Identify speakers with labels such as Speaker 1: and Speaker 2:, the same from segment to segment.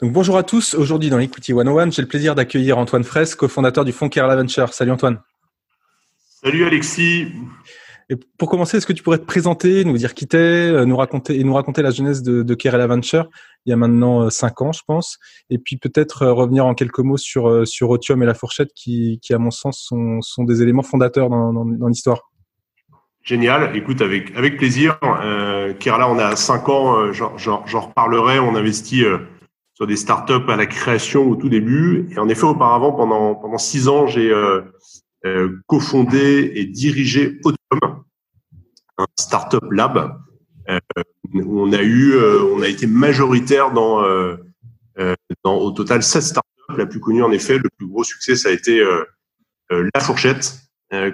Speaker 1: donc bonjour à tous. Aujourd'hui dans Equity 101, j'ai le plaisir d'accueillir Antoine Fraisse, cofondateur du fonds Kerala Venture. Salut Antoine.
Speaker 2: Salut Alexis.
Speaker 1: Et pour commencer, est-ce que tu pourrais te présenter, nous dire qui t'es, euh, nous raconter et nous raconter la jeunesse de, de Kerala Venture il y a maintenant euh, cinq ans, je pense, et puis peut-être euh, revenir en quelques mots sur sur Otium et la fourchette qui, qui à mon sens sont, sont des éléments fondateurs dans, dans, dans l'histoire.
Speaker 2: Génial. Écoute, avec avec plaisir. Euh, Kerala, on a cinq ans. J'en reparlerai. On investit sur des startups à la création au tout début. Et en effet, auparavant, pendant pendant six ans, j'ai euh, euh, cofondé et dirigé Autom, un startup lab euh, où on a eu, euh, on a été majoritaire dans, euh, dans au total 16 startups. La plus connue, en effet, le plus gros succès, ça a été la fourchette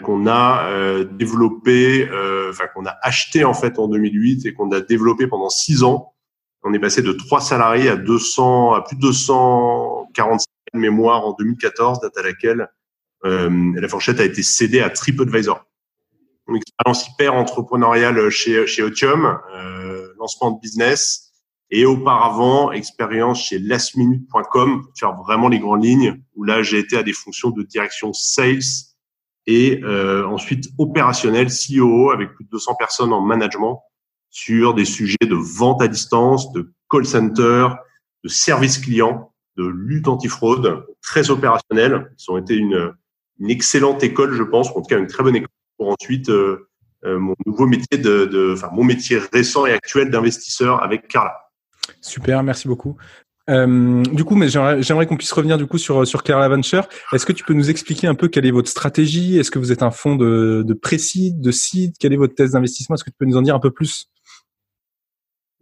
Speaker 2: qu'on a développé, enfin qu'on a acheté en fait en 2008 et qu'on a développé pendant six ans on est passé de 3 salariés à 200, à plus de 245 mémoires en 2014, date à laquelle euh, la fourchette a été cédée à TripAdvisor. Une expérience hyper entrepreneuriale chez, chez Otium, euh, lancement de business, et auparavant, expérience chez lastminute.com, pour faire vraiment les grandes lignes, où là, j'ai été à des fonctions de direction sales et euh, ensuite opérationnel, CEO, avec plus de 200 personnes en management sur des sujets de vente à distance, de call center, de service client, de lutte antifraude, très opérationnels. Ils ont été une, une excellente école, je pense, en tout cas une très bonne école pour ensuite euh, euh, mon nouveau métier de, de, enfin mon métier récent et actuel d'investisseur avec Carla.
Speaker 1: Super, merci beaucoup. Euh, du coup, mais j'aimerais qu'on puisse revenir du coup sur sur Carla Venture. Est-ce que tu peux nous expliquer un peu quelle est votre stratégie? Est-ce que vous êtes un fonds de, de pré-seed, de seed Quelle est votre thèse d'investissement? Est-ce que tu peux nous en dire un peu plus?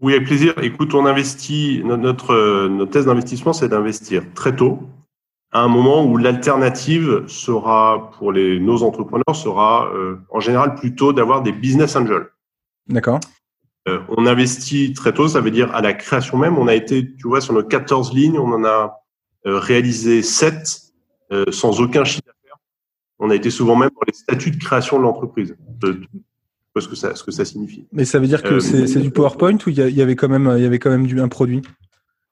Speaker 2: Oui, avec plaisir. Écoute, on investit, notre, notre thèse d'investissement, c'est d'investir très tôt, à un moment où l'alternative sera, pour les, nos entrepreneurs, sera euh, en général plutôt d'avoir des business angels.
Speaker 1: D'accord.
Speaker 2: Euh, on investit très tôt, ça veut dire à la création même. On a été, tu vois, sur nos 14 lignes, on en a euh, réalisé 7 sans aucun chiffre d'affaires. On a été souvent même dans les statuts de création de l'entreprise ce que ça, ce que ça signifie.
Speaker 1: Mais ça veut dire que euh, c'est du PowerPoint ou il y, avait quand même, il y avait quand même du, un produit?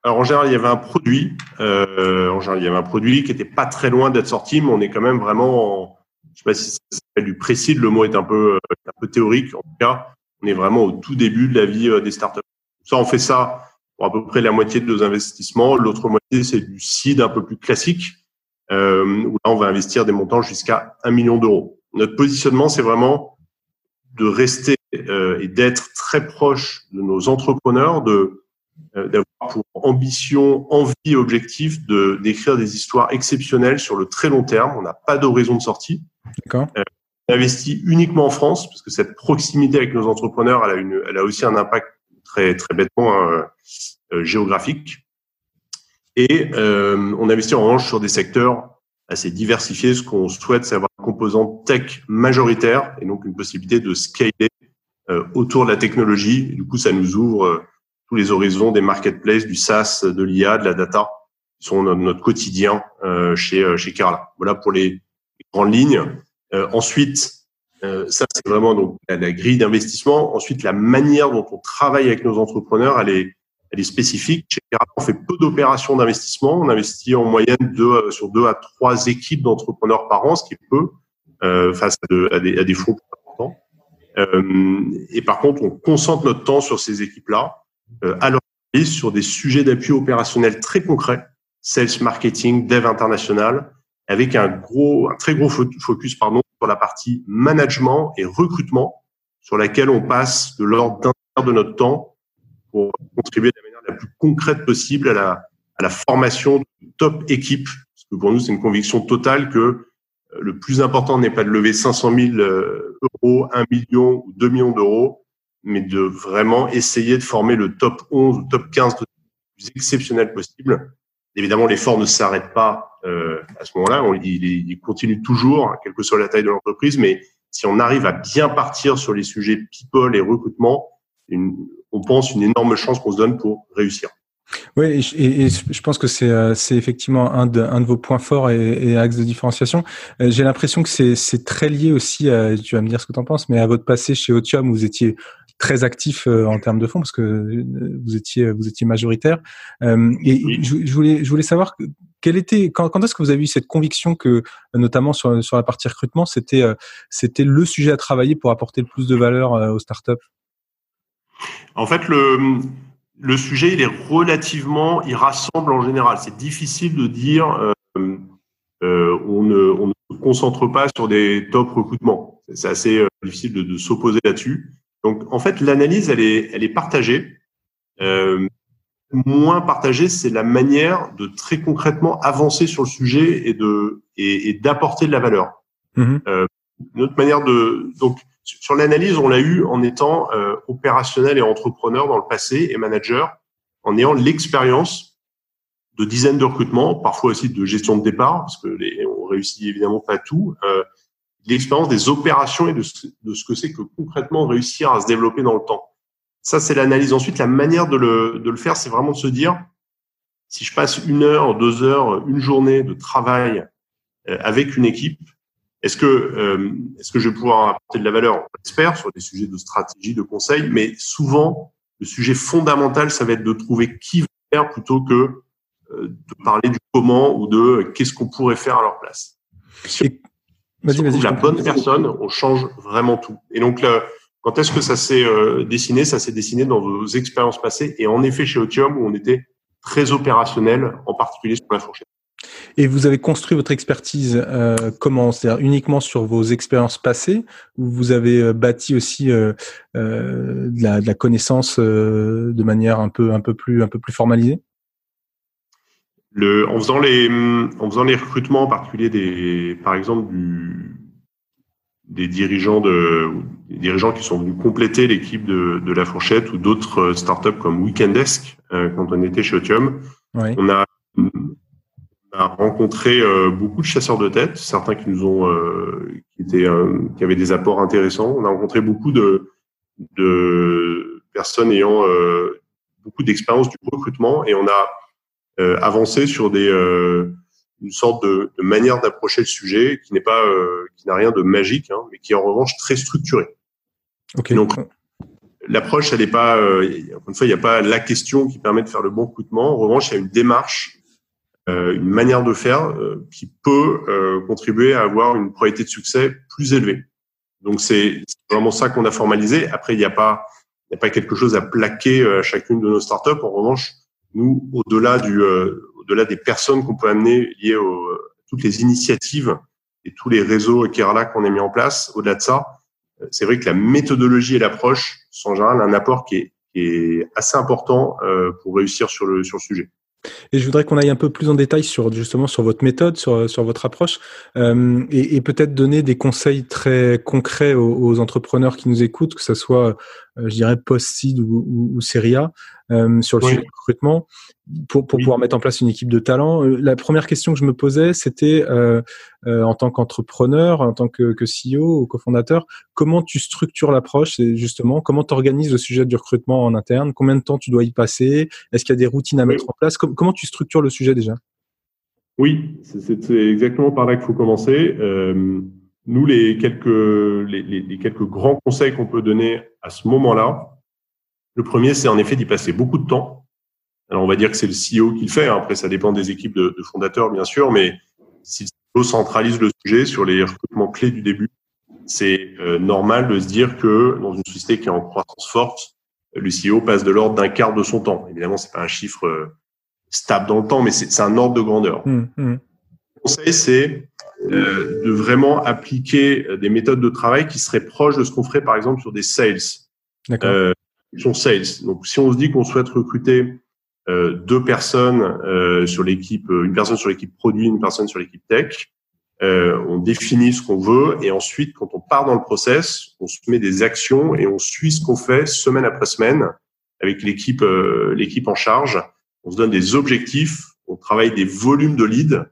Speaker 2: Alors en général, il y avait un produit. Euh, en général, il y avait un produit qui était pas très loin d'être sorti, mais on est quand même vraiment, en, je sais pas si ça s'appelle du précis. Le mot est un peu, euh, un peu théorique. En tout cas, on est vraiment au tout début de la vie euh, des startups. Ça, on fait ça pour à peu près la moitié de nos investissements. L'autre moitié, c'est du seed un peu plus classique, euh, où là, on va investir des montants jusqu'à un million d'euros. Notre positionnement, c'est vraiment de rester euh, et d'être très proche de nos entrepreneurs, de euh, d'avoir pour ambition, envie et objectif de d'écrire des histoires exceptionnelles sur le très long terme. On n'a pas d'horizon de sortie.
Speaker 1: D'accord.
Speaker 2: Euh, on investit uniquement en France parce que cette proximité avec nos entrepreneurs, elle a une, elle a aussi un impact très très bêtement hein, euh, géographique. Et euh, on investit en revanche sur des secteurs assez diversifié. Ce qu'on souhaite, c'est avoir un composant tech majoritaire et donc une possibilité de scaler euh, autour de la technologie. du coup, ça nous ouvre euh, tous les horizons des marketplaces, du SaaS, de l'IA, de la data, qui sont notre, quotidien euh, chez chez Carla. Voilà pour les, grandes lignes. ensuite, ça c'est vraiment donc la, la grille d'investissement. Ensuite, la manière dont on travaille avec nos entrepreneurs, elle est elle est spécifique. On fait peu d'opérations d'investissement. On investit en moyenne deux, sur deux à trois équipes d'entrepreneurs par an, ce qui est peu euh, face à, des, à des fonds importants. Euh, et par contre, on concentre notre temps sur ces équipes-là, euh, à leur sur des sujets d'appui opérationnel très concrets, sales, marketing, dev international, avec un gros, un très gros focus pardon sur la partie management et recrutement, sur laquelle on passe de l'ordre d'un tiers de notre temps pour contribuer de la manière la plus concrète possible à la, à la formation de top équipe. Parce que pour nous, c'est une conviction totale que euh, le plus important n'est pas de lever 500 000 euh, euros, 1 million ou 2 millions d'euros, mais de vraiment essayer de former le top 11 ou top 15 de plus exceptionnel possible. Évidemment, l'effort ne s'arrête pas euh, à ce moment-là, il, il, continue toujours, quelle que soit la taille de l'entreprise, mais si on arrive à bien partir sur les sujets people et recrutement, une, on pense une énorme chance qu'on se donne pour réussir.
Speaker 1: Oui, et, je pense que c'est euh, effectivement un de, un de vos points forts et, et axes de différenciation. Euh, j'ai l'impression que c'est très lié aussi, à, tu vas me dire ce que tu en penses, mais à votre passé chez Otium où vous étiez très actif euh, en termes de fonds parce que vous étiez vous étiez majoritaire. et je, voulais je voulais savoir quelle était quand, quand est-ce que vous avez eu cette conviction que notamment sur sur la partie recrutement c'était c'était le sujet à travailler pour apporter le plus de valeur aux startups?
Speaker 2: En fait, le, le sujet, il est relativement, il rassemble en général. C'est difficile de dire, euh, euh, on, ne, on, ne, se concentre pas sur des top recrutements. C'est assez euh, difficile de, de s'opposer là-dessus. Donc, en fait, l'analyse, elle est, elle est partagée. Euh, moins partagée, c'est la manière de très concrètement avancer sur le sujet et de et, et d'apporter de la valeur. Mmh euh, une autre manière de donc sur l'analyse, on l'a eu en étant euh, opérationnel et entrepreneur dans le passé et manager, en ayant l'expérience de dizaines de recrutements, parfois aussi de gestion de départ, parce que les, on réussit évidemment pas tout. Euh, l'expérience des opérations et de ce, que c'est que concrètement réussir à se développer dans le temps. Ça, c'est l'analyse. Ensuite, la manière de le, de le faire, c'est vraiment de se dire, si je passe une heure, deux heures, une journée de travail euh, avec une équipe, est-ce que, euh, est-ce que je vais pouvoir apporter de la valeur? On l'espère sur des sujets de stratégie, de conseil, mais souvent, le sujet fondamental, ça va être de trouver qui va faire plutôt que euh, de parler du comment ou de qu'est-ce qu'on pourrait faire à leur place. Si on trouve la bonne personne, on change vraiment tout. Et donc, là, quand est-ce que ça s'est euh, dessiné? Ça s'est dessiné dans vos expériences passées. Et en effet, chez Otium, où on était très opérationnel, en particulier sur la fourchette.
Speaker 1: Et vous avez construit votre expertise euh, comment? C'est-à-dire uniquement sur vos expériences passées ou vous avez euh, bâti aussi euh, euh, de, la, de, la, connaissance euh, de manière un peu un peu plus un peu plus formalisée?
Speaker 2: Le, en faisant les en faisant les recrutements en particulier des par exemple du, des dirigeants de des dirigeants qui sont venus compléter l'équipe de, de la fourchette ou d'autres startups comme Weekendesk quand on était chez Otium, oui. on a a rencontré euh, beaucoup de chasseurs de tête, certains qui nous ont, euh, qui étaient, euh, qui avaient des apports intéressants. On a rencontré beaucoup de, de personnes ayant beaucoup d'expérience du recrutement et on a avancé sur des, une sorte de, de manière d'approcher le sujet qui n'est pas, qui n'a rien de magique, hein, mais qui est en revanche très structurée.
Speaker 1: Okay.
Speaker 2: Donc l'approche, elle n'est pas, encore une fois, il n'y a pas la question qui permet de faire le bon recrutement. En revanche, il y a une démarche euh, une manière de faire euh, qui peut euh, contribuer à avoir une probabilité de succès plus élevée. Donc c'est vraiment ça qu'on a formalisé. Après, il n'y a pas il n'y a pas quelque chose à plaquer à chacune de nos startups. En revanche, nous, au-delà du, au-delà des personnes qu'on peut amener liées aux toutes les initiatives et tous les réseaux Kerala qu'on a mis en place, au-delà de ça, c'est vrai que la méthodologie et l'approche sont en général un apport qui est, qui est assez important pour réussir sur le, sur le sujet.
Speaker 1: Et je voudrais qu'on aille un peu plus en détail sur justement sur votre méthode, sur, sur votre approche, euh, et, peut-être donner des conseils très concrets aux, entrepreneurs qui nous écoutent, que ce soit, euh, je dirais, post-seed ou, ou, ou Seria, euh, sur le oui. sujet du recrutement, pour, pour oui. pouvoir mettre en place une équipe de talent. Euh, la première question que je me posais, c'était euh, euh, en tant qu'entrepreneur, en tant que, que CEO ou cofondateur, comment tu structures l'approche justement comment tu organises le sujet du recrutement en interne, combien de temps tu dois y passer, est-ce qu'il y a des routines à mettre en place, Com comment tu structures le sujet déjà?
Speaker 2: Oui, c'est exactement par là qu'il faut commencer. Nous, les quelques, les quelques grands conseils qu'on peut donner à ce moment-là, le premier, c'est en effet d'y passer beaucoup de temps. Alors, on va dire que c'est le CEO qui le fait. Hein. Après, ça dépend des équipes de, de fondateurs, bien sûr, mais si le CEO centralise le sujet sur les recrutements clés du début, c'est euh, normal de se dire que dans une société qui est en croissance forte, le CEO passe de l'ordre d'un quart de son temps. Évidemment, c'est pas un chiffre euh, stable dans le temps, mais c'est un ordre de grandeur. Mmh, mmh. Le conseil, c'est euh, de vraiment appliquer des méthodes de travail qui seraient proches de ce qu'on ferait par exemple sur des sales. Euh, sur sales. Donc si on se dit qu'on souhaite recruter euh, deux personnes euh, sur l'équipe, une personne sur l'équipe produit, une personne sur l'équipe tech, euh, on définit ce qu'on veut et ensuite, quand on part dans le process, on se met des actions et on suit ce qu'on fait semaine après semaine avec l'équipe euh, l'équipe en charge. On se donne des objectifs, on travaille des volumes de leads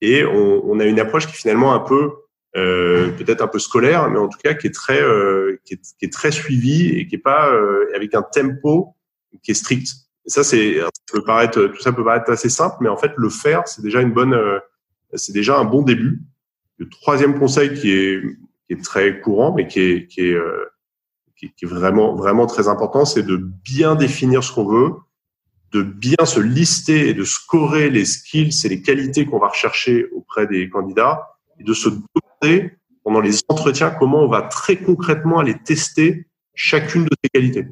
Speaker 2: et on, on a une approche qui finalement un peu euh, peut-être un peu scolaire, mais en tout cas qui est très euh, qui, est, qui, est, très suivi et qui est pas euh, avec un tempo qui est strict. Ça, c'est peut paraître tout ça peut paraître assez simple, mais en fait le faire, c'est déjà une bonne c'est déjà un bon début. Le troisième conseil qui est, qui est très courant, mais qui est, qui est, euh, qui, est vraiment, vraiment très important, c'est de bien définir ce qu'on veut, de bien se lister et de scorer les skills et les qualités qu'on va rechercher auprès des candidats et de se pendant les entretiens comment on va très concrètement aller tester chacune de ces qualités.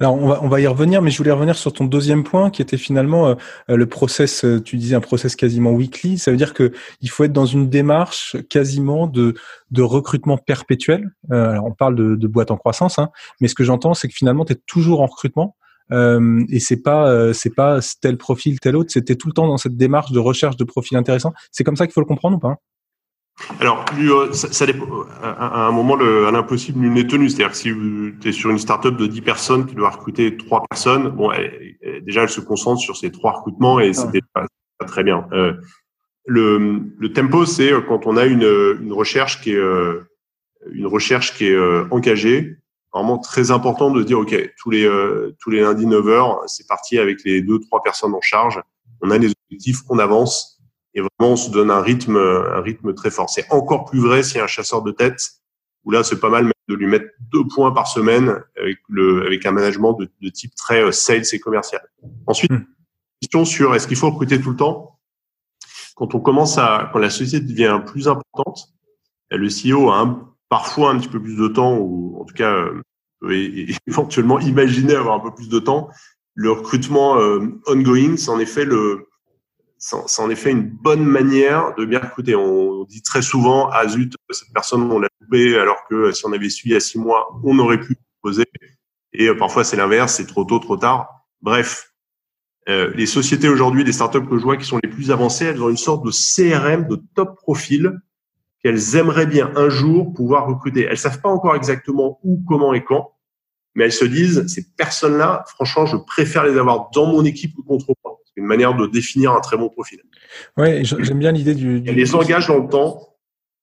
Speaker 1: Alors on va, y revenir, mais je voulais revenir sur ton deuxième point qui était finalement euh, euh, le process. Euh, tu disais un process quasiment weekly. Ça veut dire que il faut être dans une démarche quasiment de, de recrutement perpétuel. alors on parle de, boîte en croissance, hein, mais ce que j'entends, c'est que finalement tu es toujours en recrutement. Et c'est pas c'est pas tel profil tel autre c'était tout le temps dans cette démarche de recherche de profils intéressants c'est comme ça qu'il faut le comprendre ou pas?
Speaker 2: Alors, euh, ça, ça dépend. À un moment, le, à l'impossible, nul n'est tenu. C'est-à-dire que si tu es sur une startup de 10 personnes qui doit recruter trois personnes, bon, déjà, elle se concentre sur ces trois recrutements et c'est pas, très bien. Euh, le, le, tempo, c'est euh, quand on a une, une recherche qui est euh, une recherche qui est engagée. Vraiment très important de dire, OK, tous les, tous les lundis 9 heures, c'est parti avec les deux, trois personnes en charge. On a des objectifs, on avance et vraiment on se donne un rythme, un rythme très fort. C'est encore plus vrai s'il y a un chasseur de tête où là c'est pas mal de lui mettre deux points par semaine avec le avec un management de, de type très euh, sales et commercial. Ensuite, hmm. question sur est-ce qu'il faut recruter tout le temps? Quand on commence à quand la société devient plus importante, le CEO a un, parfois un petit peu plus de temps ou en tout cas euh, peut éventuellement imaginer avoir un peu plus de temps. Le recrutement euh, ongoing, c'est en effet le c'est en effet une bonne manière de bien recruter. On, dit très souvent, ah zut, cette personne, on l'a coupé, alors que si on avait suivi à six mois, on aurait pu poser. Et euh, parfois, c'est l'inverse, c'est trop tôt, trop tard. Bref, euh, les sociétés aujourd'hui, les startups que je vois qui sont les plus avancées, elles ont une sorte de CRM de top profil qu'elles aimeraient bien un jour pouvoir recruter. Elles savent pas encore exactement où, comment et quand, mais elles se disent, ces personnes-là, franchement, je préfère les avoir dans mon équipe ou contre moi une manière de définir un très bon profil.
Speaker 1: Ouais, j'aime bien l'idée du,
Speaker 2: Elle les engage dans le temps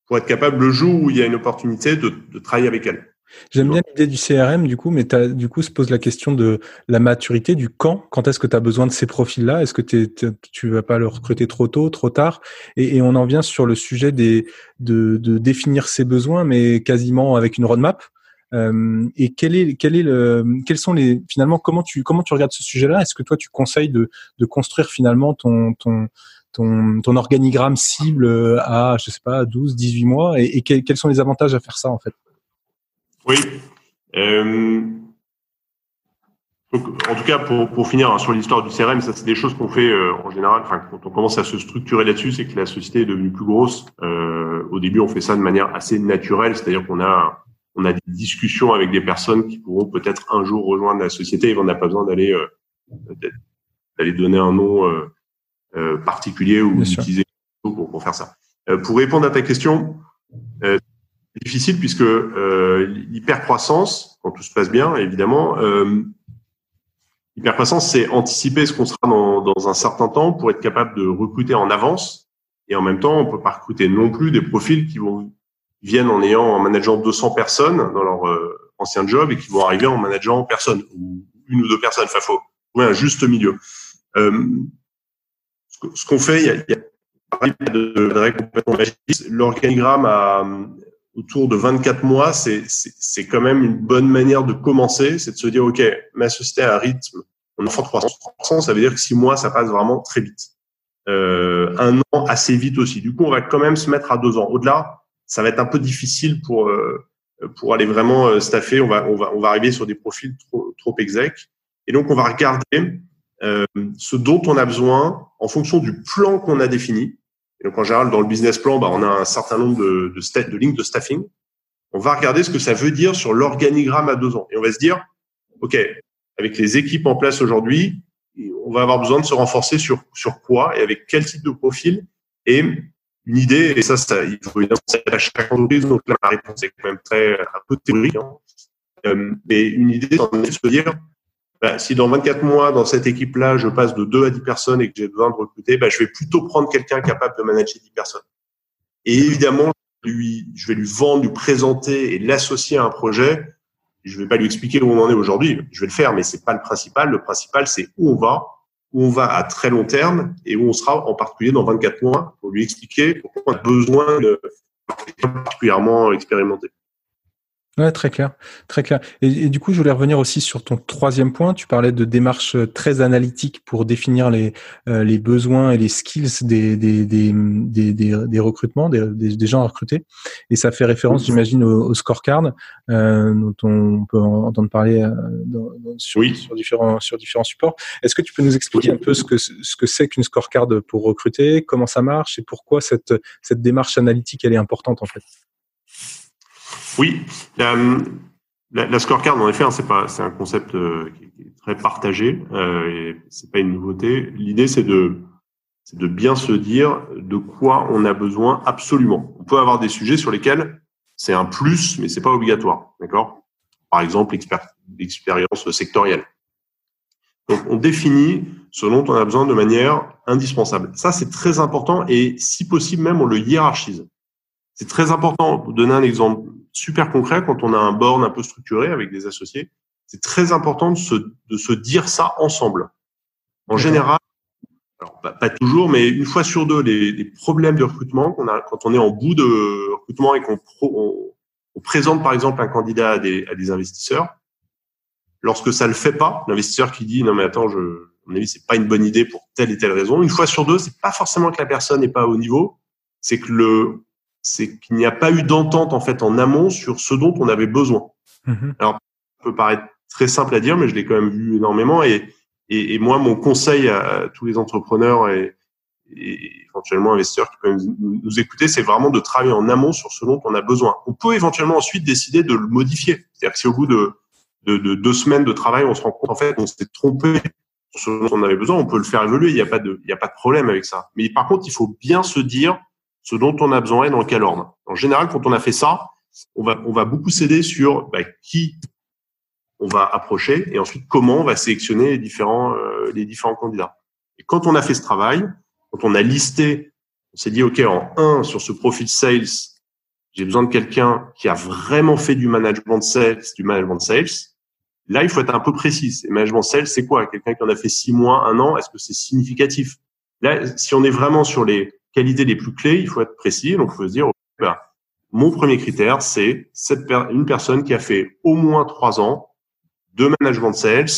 Speaker 2: pour être capable le jour où il y a une opportunité de, de travailler avec elle.
Speaker 1: J'aime bien l'idée du CRM, du coup, mais du coup, se pose la question de la maturité, du quand. Quand est-ce que tu as besoin de ces profils-là? Est-ce que tu tu vas pas le recruter trop tôt, trop tard? Et, et, on en vient sur le sujet des, de, de définir ses besoins, mais quasiment avec une roadmap. Euh, et quel est, quel est le, quels sont les, finalement, comment tu, comment tu regardes ce sujet-là? Est-ce que toi, tu conseilles de, construire finalement ton, ton, ton, organigramme cible à, je sais pas, 12, 18 mois? Et, quels, sont les avantages à faire ça, en fait?
Speaker 2: Oui. Euh, en tout cas, pour, finir hein, sur l'histoire du CRM, ça c'est des choses qu'on fait euh, en général. Quand on commence à se structurer là-dessus, c'est que la société est devenue plus grosse. Euh, au début, on fait ça de manière assez naturelle, c'est-à-dire qu'on a on a des discussions avec des personnes qui pourront peut-être un jour rejoindre la société. Et on n'a pas besoin d'aller euh, d'aller donner un nom euh, euh particulier ou d'utiliser pour, pour faire ça. Euh, pour répondre à ta question, euh, difficile puisque l'hypercroissance, quand tout se passe bien, évidemment, l'hypercroissance, c'est anticiper ce qu'on sera dans, dans un certain temps pour être capable de recruter en avance. Et en même temps, on peut pas recruter non plus des profils qui vont viennent en ayant en manageant 200 personnes dans leur euh, ancien job et qui vont arriver en manageant personne ou une ou deux personnes. Enfin, faut trouver un juste milieu. Euh, ce qu'on fait, il y de L'organigramme à autour de 24 mois, c'est c'est quand même une bonne manière de commencer, c'est de se dire ok, ma société a un rythme, on en forte croissance, ça veut dire que six mois, ça passe vraiment très vite. Euh, un an assez vite aussi. Du coup, on va quand même se mettre à deux ans. Au-delà, ça va être un peu difficile pour euh, pour aller vraiment euh, staffer. On va on va on va arriver sur des profils trop trop exec. Et donc on va regarder euh, ce dont on a besoin en fonction du plan qu'on a défini. Et donc en général, dans le business plan, bah, on a un certain nombre de, de, de lignes de staffing. On va regarder ce que ça veut dire sur l'organigramme à deux ans. Et on va se dire, OK, avec les équipes en place aujourd'hui, on va avoir besoin de se renforcer sur, sur quoi et avec quel type de profil. Et une idée, et ça, ça il faut évidemment à chaque entreprise, donc là, la réponse est quand même très, un peu théorique. Hein. Euh, mais une idée, c'est de se dire, bah, si dans 24 mois, dans cette équipe-là, je passe de 2 à 10 personnes et que j'ai besoin de recruter, bah, je vais plutôt prendre quelqu'un capable de manager 10 personnes. Et évidemment, lui, je vais lui vendre, lui présenter et l'associer à un projet. Je vais pas lui expliquer où on en est aujourd'hui. Je vais le faire, mais c'est pas le principal. Le principal, c'est où on va, où on va à très long terme et où on sera en particulier dans 24 mois pour lui expliquer pourquoi on a besoin de particulièrement expérimenté.
Speaker 1: Ouais, très clair, très clair. Et, du coup, je voulais revenir aussi sur ton troisième point. Tu parlais de démarches euh, très analytiques pour définir les, euh, les besoins et les skills des, des, des, des, des recrutements, des, des, gens à recruter. Et ça fait référence, j'imagine, au, au, scorecard, euh, dont on peut entendre parler euh, dans, sur, oui. sur, différents, sur différents supports. Est-ce que tu peux nous expliquer un peu ce que ce que c'est qu'une scorecard pour recruter, comment ça marche et pourquoi cette cette démarche analytique elle est importante en fait?
Speaker 2: Oui, la, scorecard, en effet, hein, c'est pas, c'est un concept euh, qui est très partagé euh, c'est pas une nouveauté. L'idée, c'est de, c'est de bien se dire de quoi on a besoin absolument. On peut avoir des sujets sur lesquels c'est un plus, mais c'est pas obligatoire, d'accord? Par exemple, l'expérience sectorielle. Donc, on définit ce dont on a besoin de manière indispensable. Ça, c'est très important et si possible même, on le hiérarchise. C'est très important. Pour donner un exemple super concret, quand on a un board un peu structuré avec des associés, c'est très important de se, de se dire ça ensemble. En général, alors pas, toujours, mais une fois sur deux, les, les problèmes de recrutement qu'on a quand on est en bout de recrutement et qu'on on, présente par exemple un candidat à des, à des investisseurs, lorsque ça le fait pas, l'investisseur qui dit non mais attends, je, à mon avis c'est pas une bonne idée pour telle et telle raison. Une fois sur deux, c'est pas forcément que la personne n'est pas au niveau, c'est que le c'est qu'il n'y a pas eu d'entente en fait en amont sur ce dont on avait besoin. Mhm. Alors, ça peut paraître très simple à dire, mais je l'ai quand même vu énormément. Et, et, et, moi, mon conseil à tous les entrepreneurs et, et éventuellement investisseurs qui peuvent nous, écouter, c'est vraiment de travailler en amont sur ce dont on a besoin. On peut éventuellement ensuite décider de le modifier. C'est-à-dire que si au bout de, de, de, deux semaines de travail, on se rend compte en fait qu'on s'est trompé sur ce dont on avait besoin, on peut le faire évoluer. Il n'y a pas de, il n'y a pas de problème avec ça. Mais par contre, il faut bien se dire ce dont on a besoin et dans quel ordre. En général, quand on a fait ça, on va, on va beaucoup s'aider sur bah, qui on va approcher et ensuite comment on va sélectionner les différents, euh, les différents candidats. Et quand on a fait ce travail, quand on a listé, on s'est dit, OK, en un, sur ce profil sales, j'ai besoin de quelqu'un qui a vraiment fait du management de sales, du management sales. Là, il faut être un peu précis. Et management sales, c'est quoi? Quelqu'un qui en a fait six mois, un an, est-ce que c'est significatif? Là, si on est vraiment sur les qualités les plus clés, il faut être précis. Donc, il faut se dire, ben, mon premier critère, c'est une personne qui a fait au moins trois ans de management de sales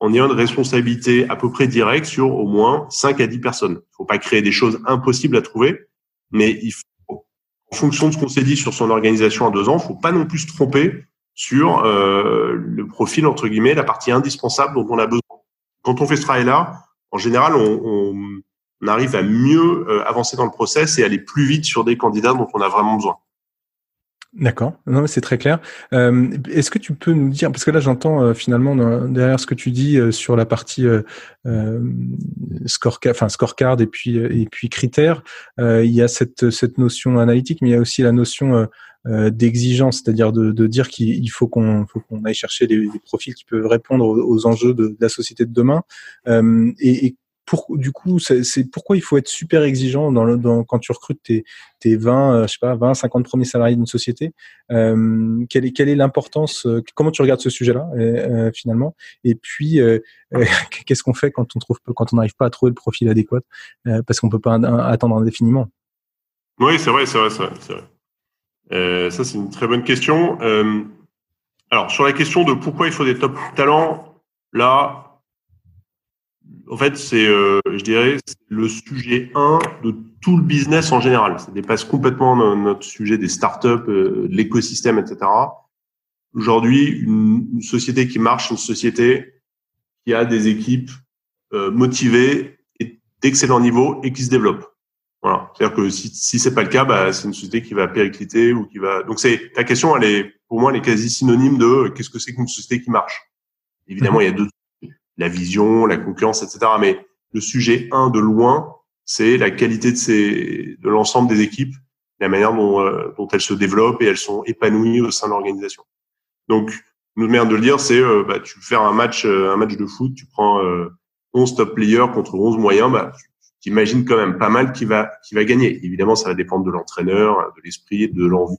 Speaker 2: en ayant une responsabilité à peu près directe sur au moins 5 à 10 personnes. Il ne faut pas créer des choses impossibles à trouver, mais il faut, en fonction de ce qu'on s'est dit sur son organisation à deux ans, il ne faut pas non plus se tromper sur euh, le profil, entre guillemets, la partie indispensable dont on a besoin. Quand on fait ce travail-là, en général, on, on, on arrive à mieux euh, avancer dans le process et aller plus vite sur des candidats dont on a vraiment besoin.
Speaker 1: D'accord, non, c'est très clair. Euh, Est-ce que tu peux nous dire, parce que là j'entends euh, finalement derrière ce que tu dis euh, sur la partie euh, scorecard, enfin scorecard et puis et puis critères, il y a cette cette notion analytique, mais il y a aussi la notion d'exigence, c'est-à-dire de, de, dire qu'il faut qu'on qu'on aille chercher des, profils qui peuvent répondre aux, enjeux de, de, la société de demain. et, et du coup, c'est pourquoi il faut être super exigeant dans, quand tu recrutes tes, tes 20, euh, je sais pas, 20, 50 premiers salariés d'une société. Euh, quelle est l'importance euh, Comment tu regardes ce sujet-là finalement? Et puis, qu'est-ce qu'on fait quand on trouve quand on n'arrive pas à trouver le profil adéquat parce qu'on peut pas attendre indéfiniment?
Speaker 2: Oui, c'est vrai, c'est vrai, c'est vrai. ça, c'est une très bonne question. alors, sur la question de pourquoi il faut des top talents, là, en fait, c'est, euh, je dirais, le sujet 1 de tout le business en général. Ça dépasse complètement notre sujet des startups, euh, de l'écosystème, etc. Aujourd'hui, une, société qui marche, une société qui a des équipes euh, motivées et d'excellent niveau et qui se développent. Voilà. C'est-à-dire que si, si c'est pas le cas, bah, c'est une société qui va péricliter ou qui va. Donc c'est ta question, elle est pour moi, elle est quasi synonyme de euh, qu'est-ce que c'est qu'une société qui marche? Évidemment, il y a deux la vision, la concurrence, etc. Mais le sujet un de loin, c'est la qualité de de l'ensemble des équipes, la manière dont, euh, dont elles se développent et elles sont épanouies au sein de l'organisation. Donc, une autre manière de le dire, c'est euh, bah, tu fais un match un match de foot, tu prends 11 top players contre 11 moyens, bah, t'imagines quand même pas mal qui va qui va gagner. Évidemment, ça va dépendre de l'entraîneur, de l'esprit, de l'envie,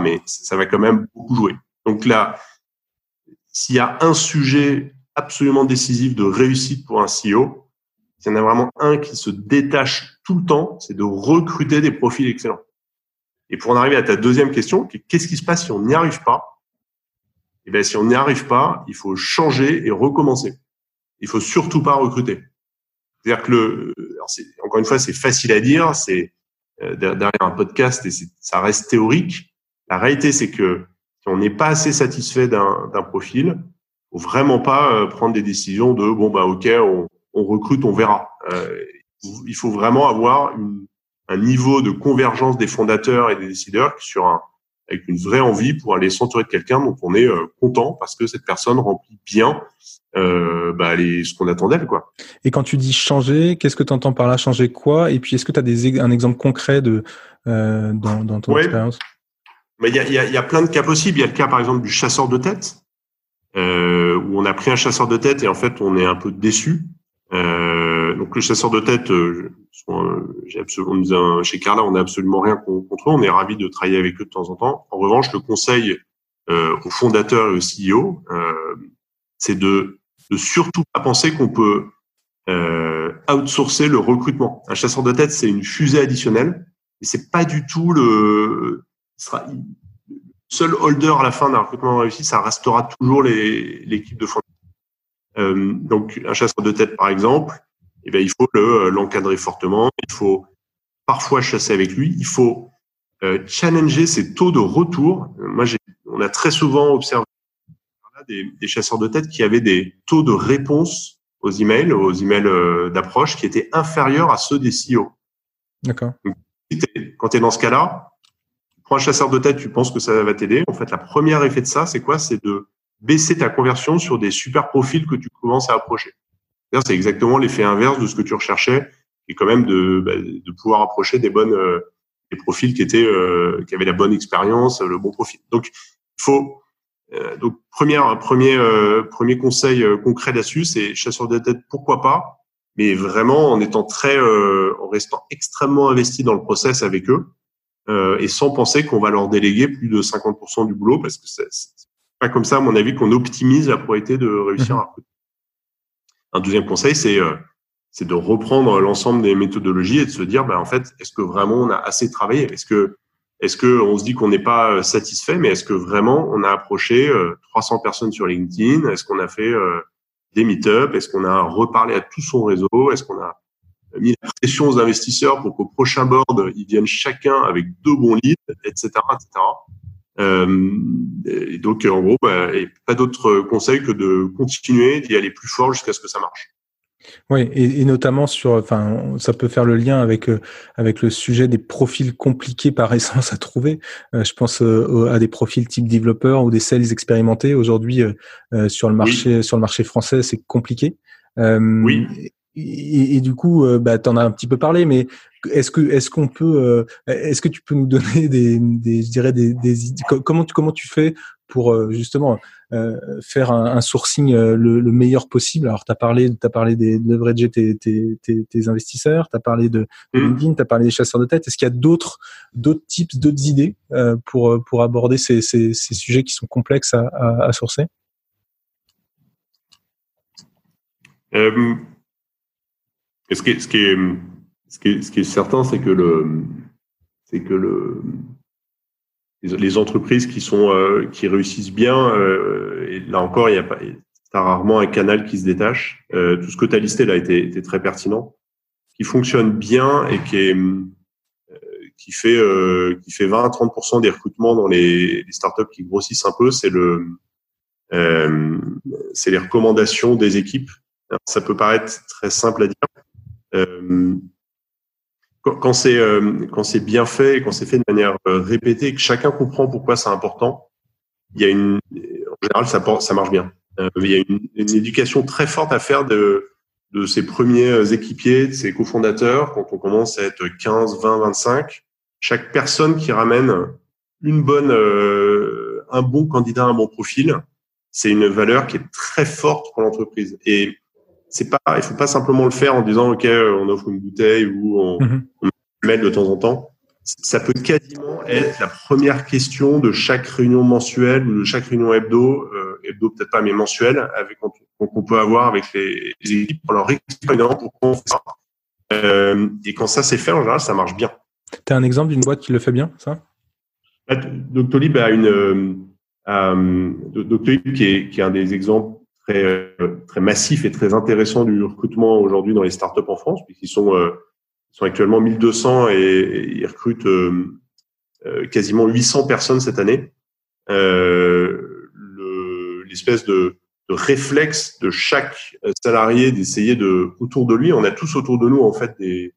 Speaker 2: mais ça va quand même beaucoup jouer. Donc là, s'il y a un sujet absolument décisif de réussite pour un CEO, s'il y en a vraiment un qui se détache tout le temps, c'est de recruter des profils excellents. Et pour en arriver à ta deuxième question, qu'est-ce qui se passe si on n'y arrive pas? Eh bien, si on n'y arrive pas, il faut changer et recommencer. Il faut surtout pas recruter. C'est-à-dire que le, encore une fois, c'est facile à dire, c'est euh, derrière un podcast et ça reste théorique. La réalité, c'est que si on n'est pas assez satisfait d'un profil, faut vraiment pas euh, prendre des décisions de bon bah ok, on, on recrute, on verra. Euh, il faut vraiment avoir une, un niveau de convergence des fondateurs et des décideurs sur un, avec une vraie envie pour aller s'entourer de quelqu'un dont on est euh, content parce que cette personne remplit bien euh, bah, les, ce qu'on attend d'elle. Quoi.
Speaker 1: Et quand tu dis changer, qu'est-ce que tu entends par là? Changer quoi? Et puis, est-ce que tu as des, un exemple concret de, euh, dans, dans ton expérience?
Speaker 2: Il y a, y, a, y a plein de cas possibles. Il y a le cas, par exemple, du chasseur de tête, euh, où on a pris un chasseur de tête et en fait, on est un peu déçu. Euh, donc, le chasseur de tête, euh, j'ai absolument, chez Carla, on n'a absolument rien contre eux. On est ravi de travailler avec eux de temps en temps. En revanche, le conseil euh, aux fondateurs et aux CEO, euh, c'est de de surtout pas penser qu'on peut euh, outsourcer le recrutement. Un chasseur de tête, c'est une fusée additionnelle et c'est pas du tout le seul holder à la fin d'un recrutement réussi. Ça restera toujours l'équipe de fond. Euh, donc un chasseur de tête, par exemple, eh bien, il faut l'encadrer fortement. Il faut parfois chasser avec lui. Il faut euh, challenger ses taux de retour. Moi, on a très souvent observé des, chasseurs de tête qui avaient des taux de réponse aux emails, aux emails euh, d'approche qui étaient inférieurs à ceux des CEO.
Speaker 1: D'accord.
Speaker 2: Quand tu es dans ce cas-là, prends un chasseur de tête, tu penses que ça va t'aider. En fait, la première effet de ça, c'est quoi? C'est de baisser ta conversion sur des super profils que tu commences à approcher. C'est exactement l'effet inverse de ce que tu recherchais, et quand même de, bah, de pouvoir approcher des bonnes euh, des profils qui étaient euh, qui avaient la bonne expérience, le bon profil. Donc, faut euh, donc, première, premier, euh, premier conseil euh, concret là-dessus, c'est chasseur de tête, pourquoi pas, mais vraiment en étant très, en restant extrêmement investi dans le process avec eux et sans penser qu'on va leur déléguer plus de 50% du boulot, parce que c'est pas comme ça, à mon avis, qu'on optimise la probabilité de réussir à recruter. Un deuxième conseil, c'est c'est de reprendre l'ensemble des méthodologies et de se dire, ben, en fait, est-ce que vraiment on a assez travaillé? Est-ce que est-ce que on se dit qu'on n'est pas euh, satisfait, mais est-ce que vraiment on a approché 300 euh, personnes sur LinkedIn? Est-ce qu'on a fait euh, des meet-up? Est-ce qu'on a reparlé à tout son réseau? Est-ce qu'on a mis la pression aux investisseurs pour qu'au prochain board, ils viennent chacun avec deux bons leads, etc., etc. Euh, et donc, en gros, bah, pas d'autre conseil que de continuer d'y aller plus fort jusqu'à ce que ça marche.
Speaker 1: Oui, et, notamment sur, enfin, ça peut faire le lien avec euh, avec le sujet des profils compliqués par essence à trouver. Euh, je pense euh, à des profils type développeur ou des sales expérimentés. Aujourd'hui, sur le marché sur le marché français, c'est compliqué.
Speaker 2: oui.
Speaker 1: Et, et, du coup, bah, tu en as un petit peu parlé, mais est-ce que est-ce qu'on peut, est-ce que tu peux nous donner des, des je dirais des, des comment tu comment tu fais pour justement euh, faire un, un sourcing euh, le, le, meilleur possible? Alors, tu as parlé, as parlé des, de leverager tes, tes, tes, tes investisseurs, tu as parlé de, de mmh. LinkedIn, tu as parlé des chasseurs de tête. Est-ce qu'il y a d'autres d'autres types, d'autres idées euh, pour, pour aborder ces, ces, ces, sujets qui sont complexes à, à, à sourcer?
Speaker 2: Euh, ce, qui est, ce, qui est, ce, qui est, ce qui est certain, c'est que le, c'est que le, les, entreprises qui sont euh, qui réussissent bien, euh, et là encore, il y a pas rarement un canal qui se détache. Euh, tout ce que tu as listé là était, était, très pertinent, qui fonctionne bien et qui est qui fait qui fait 20 à 30% des recrutements dans les, startups qui grossissent un peu, c'est le c'est les recommandations des équipes. ça peut paraître très simple à dire. Quand, c'est quand c'est bien fait et quand c'est fait de manière répétée, que chacun comprend pourquoi c'est important, il y a une, en général, ça, ça marche bien. il y a une, une, éducation très forte à faire de, de ses premiers équipiers, de ses cofondateurs, quand on commence à être 15, 20, 25. Chaque personne qui ramène une bonne, euh, un bon candidat, un bon profil, c'est une valeur qui est très forte pour l'entreprise. Et c'est pas, il faut pas simplement le faire en disant ok, on offre une bouteille ou on, mm met de temps en temps. Ça peut quasiment être la première question de chaque réunion mensuelle ou de chaque réunion hebdo, euh, hebdo peut-être pas mais mensuelle, avec qu'on peut avoir avec les, équipes pour leur expliquer pourquoi on fait ça. Euh, et quand ça c'est fait en général, ça marche bien.
Speaker 1: Tu as un exemple d'une boîte qui le fait bien, ça?
Speaker 2: Doctolib a une euh, euh, Doctolib qui est, qui est un des exemples très euh, très massifs et très intéressants du recrutement aujourd'hui dans les startups en France, puisqu'ils sont euh, sont actuellement 1200 et, ils recrutent euh, quasiment 800 personnes cette année. L'espèce de, de réflexe de chaque salarié d'essayer de autour de lui, on a tous autour de nous en fait des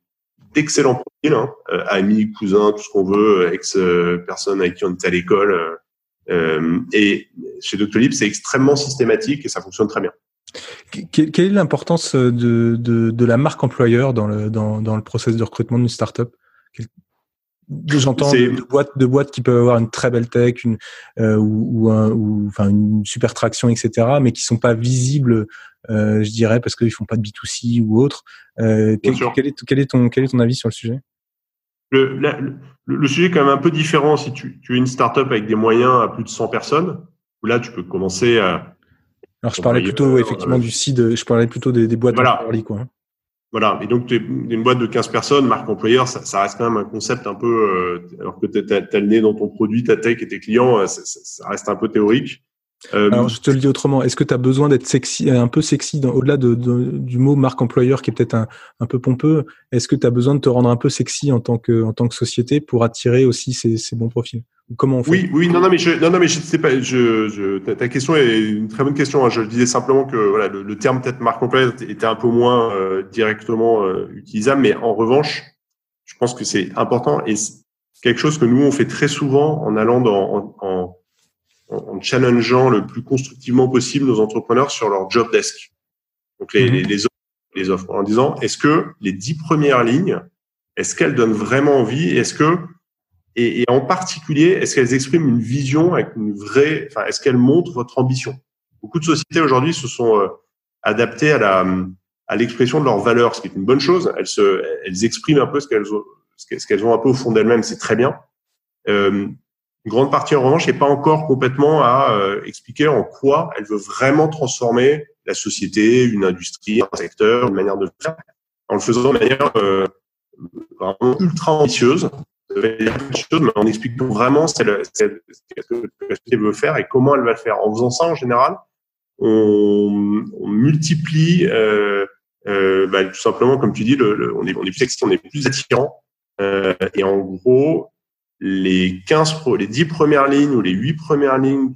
Speaker 2: d'excellents profils, hein, euh, amis, cousins, tout ce qu'on veut, ex-personnes avec qui on était à l'école. Euh, et chez Doctolib, c'est extrêmement systématique et ça fonctionne très bien.
Speaker 1: Quelle est l'importance de, de, de, la marque employeur dans le, dans, dans le process de recrutement d'une startup? J'entends de boîtes, de boîtes qui peuvent avoir une très belle tech, une, euh, ou, ou, un, ou, enfin une super traction, etc., mais qui sont pas visibles euh, je dirais, parce qu'ils font pas de B2C ou autre. Euh, quel, est, quel, est, ton, quel est ton avis sur le sujet?
Speaker 2: Le, le, sujet est quand même un peu différent si tu, tu es une startup avec des moyens à plus de 100 personnes, où là, tu peux commencer à...
Speaker 1: Alors, je parlais plutôt effectivement du site, je parlais plutôt des, des boîtes
Speaker 2: voilà. quoi. Hein. Voilà, et donc tu es une boîte de 15 personnes, marque employeur, ça, ça reste quand même un concept un peu, euh, alors que tu as, le nez dans ton produit, ta tech et tes clients, euh, ça, ça reste un peu théorique.
Speaker 1: Euh, Alors, je te le dis autrement. Est-ce que tu as besoin d'être sexy, un peu sexy, au-delà de, du mot marque employeur qui est peut-être un, un, peu pompeux Est-ce que tu as besoin de te rendre un peu sexy en tant que, en tant que société pour attirer aussi ces, ces bons profils? Comment on fait?
Speaker 2: Oui, oui, non, non, mais je, non, non, mais je sais pas. Je, je, ta, question est une très bonne question. Hein. Je disais simplement que voilà, le, terme peut-être marque employeur était un peu moins euh, directement euh, utilisable, mais en revanche, je pense que c'est important et quelque chose que nous on fait très souvent en allant dans, en, en en, challengeant le plus constructivement possible nos entrepreneurs sur leur job desk. Donc les, mhm. les, les, offres, en disant est-ce que les dix premières lignes, est-ce qu'elles donnent vraiment envie? Est-ce que et, et, en particulier, est-ce qu'elles expriment une vision avec une vraie, enfin, est-ce qu'elles montrent votre ambition? Beaucoup de sociétés aujourd'hui se sont euh, adaptées à la à l'expression de leurs valeurs, ce qui est une bonne chose. Elles se, elles expriment un peu ce qu'elles ont, ce qu'elles ont un peu au fond d'elles-mêmes, c'est très bien. Euh, une grande partie, en revanche, n'est pas encore complètement à euh, expliquer en quoi elle veut vraiment transformer la société, une industrie, un secteur, une manière de faire, en le faisant de manière euh, vraiment ultra ambitieuse, mais en expliquant vraiment ce que la société veut faire et comment elle va le faire. En faisant ça, en général, on, on multiplie euh, euh, bah, tout simplement, comme tu dis, le, le, on, est, on est plus sexy, on est plus attirant. Euh, et en gros, les 15 pro, les 10 premières lignes ou les 8 premières lignes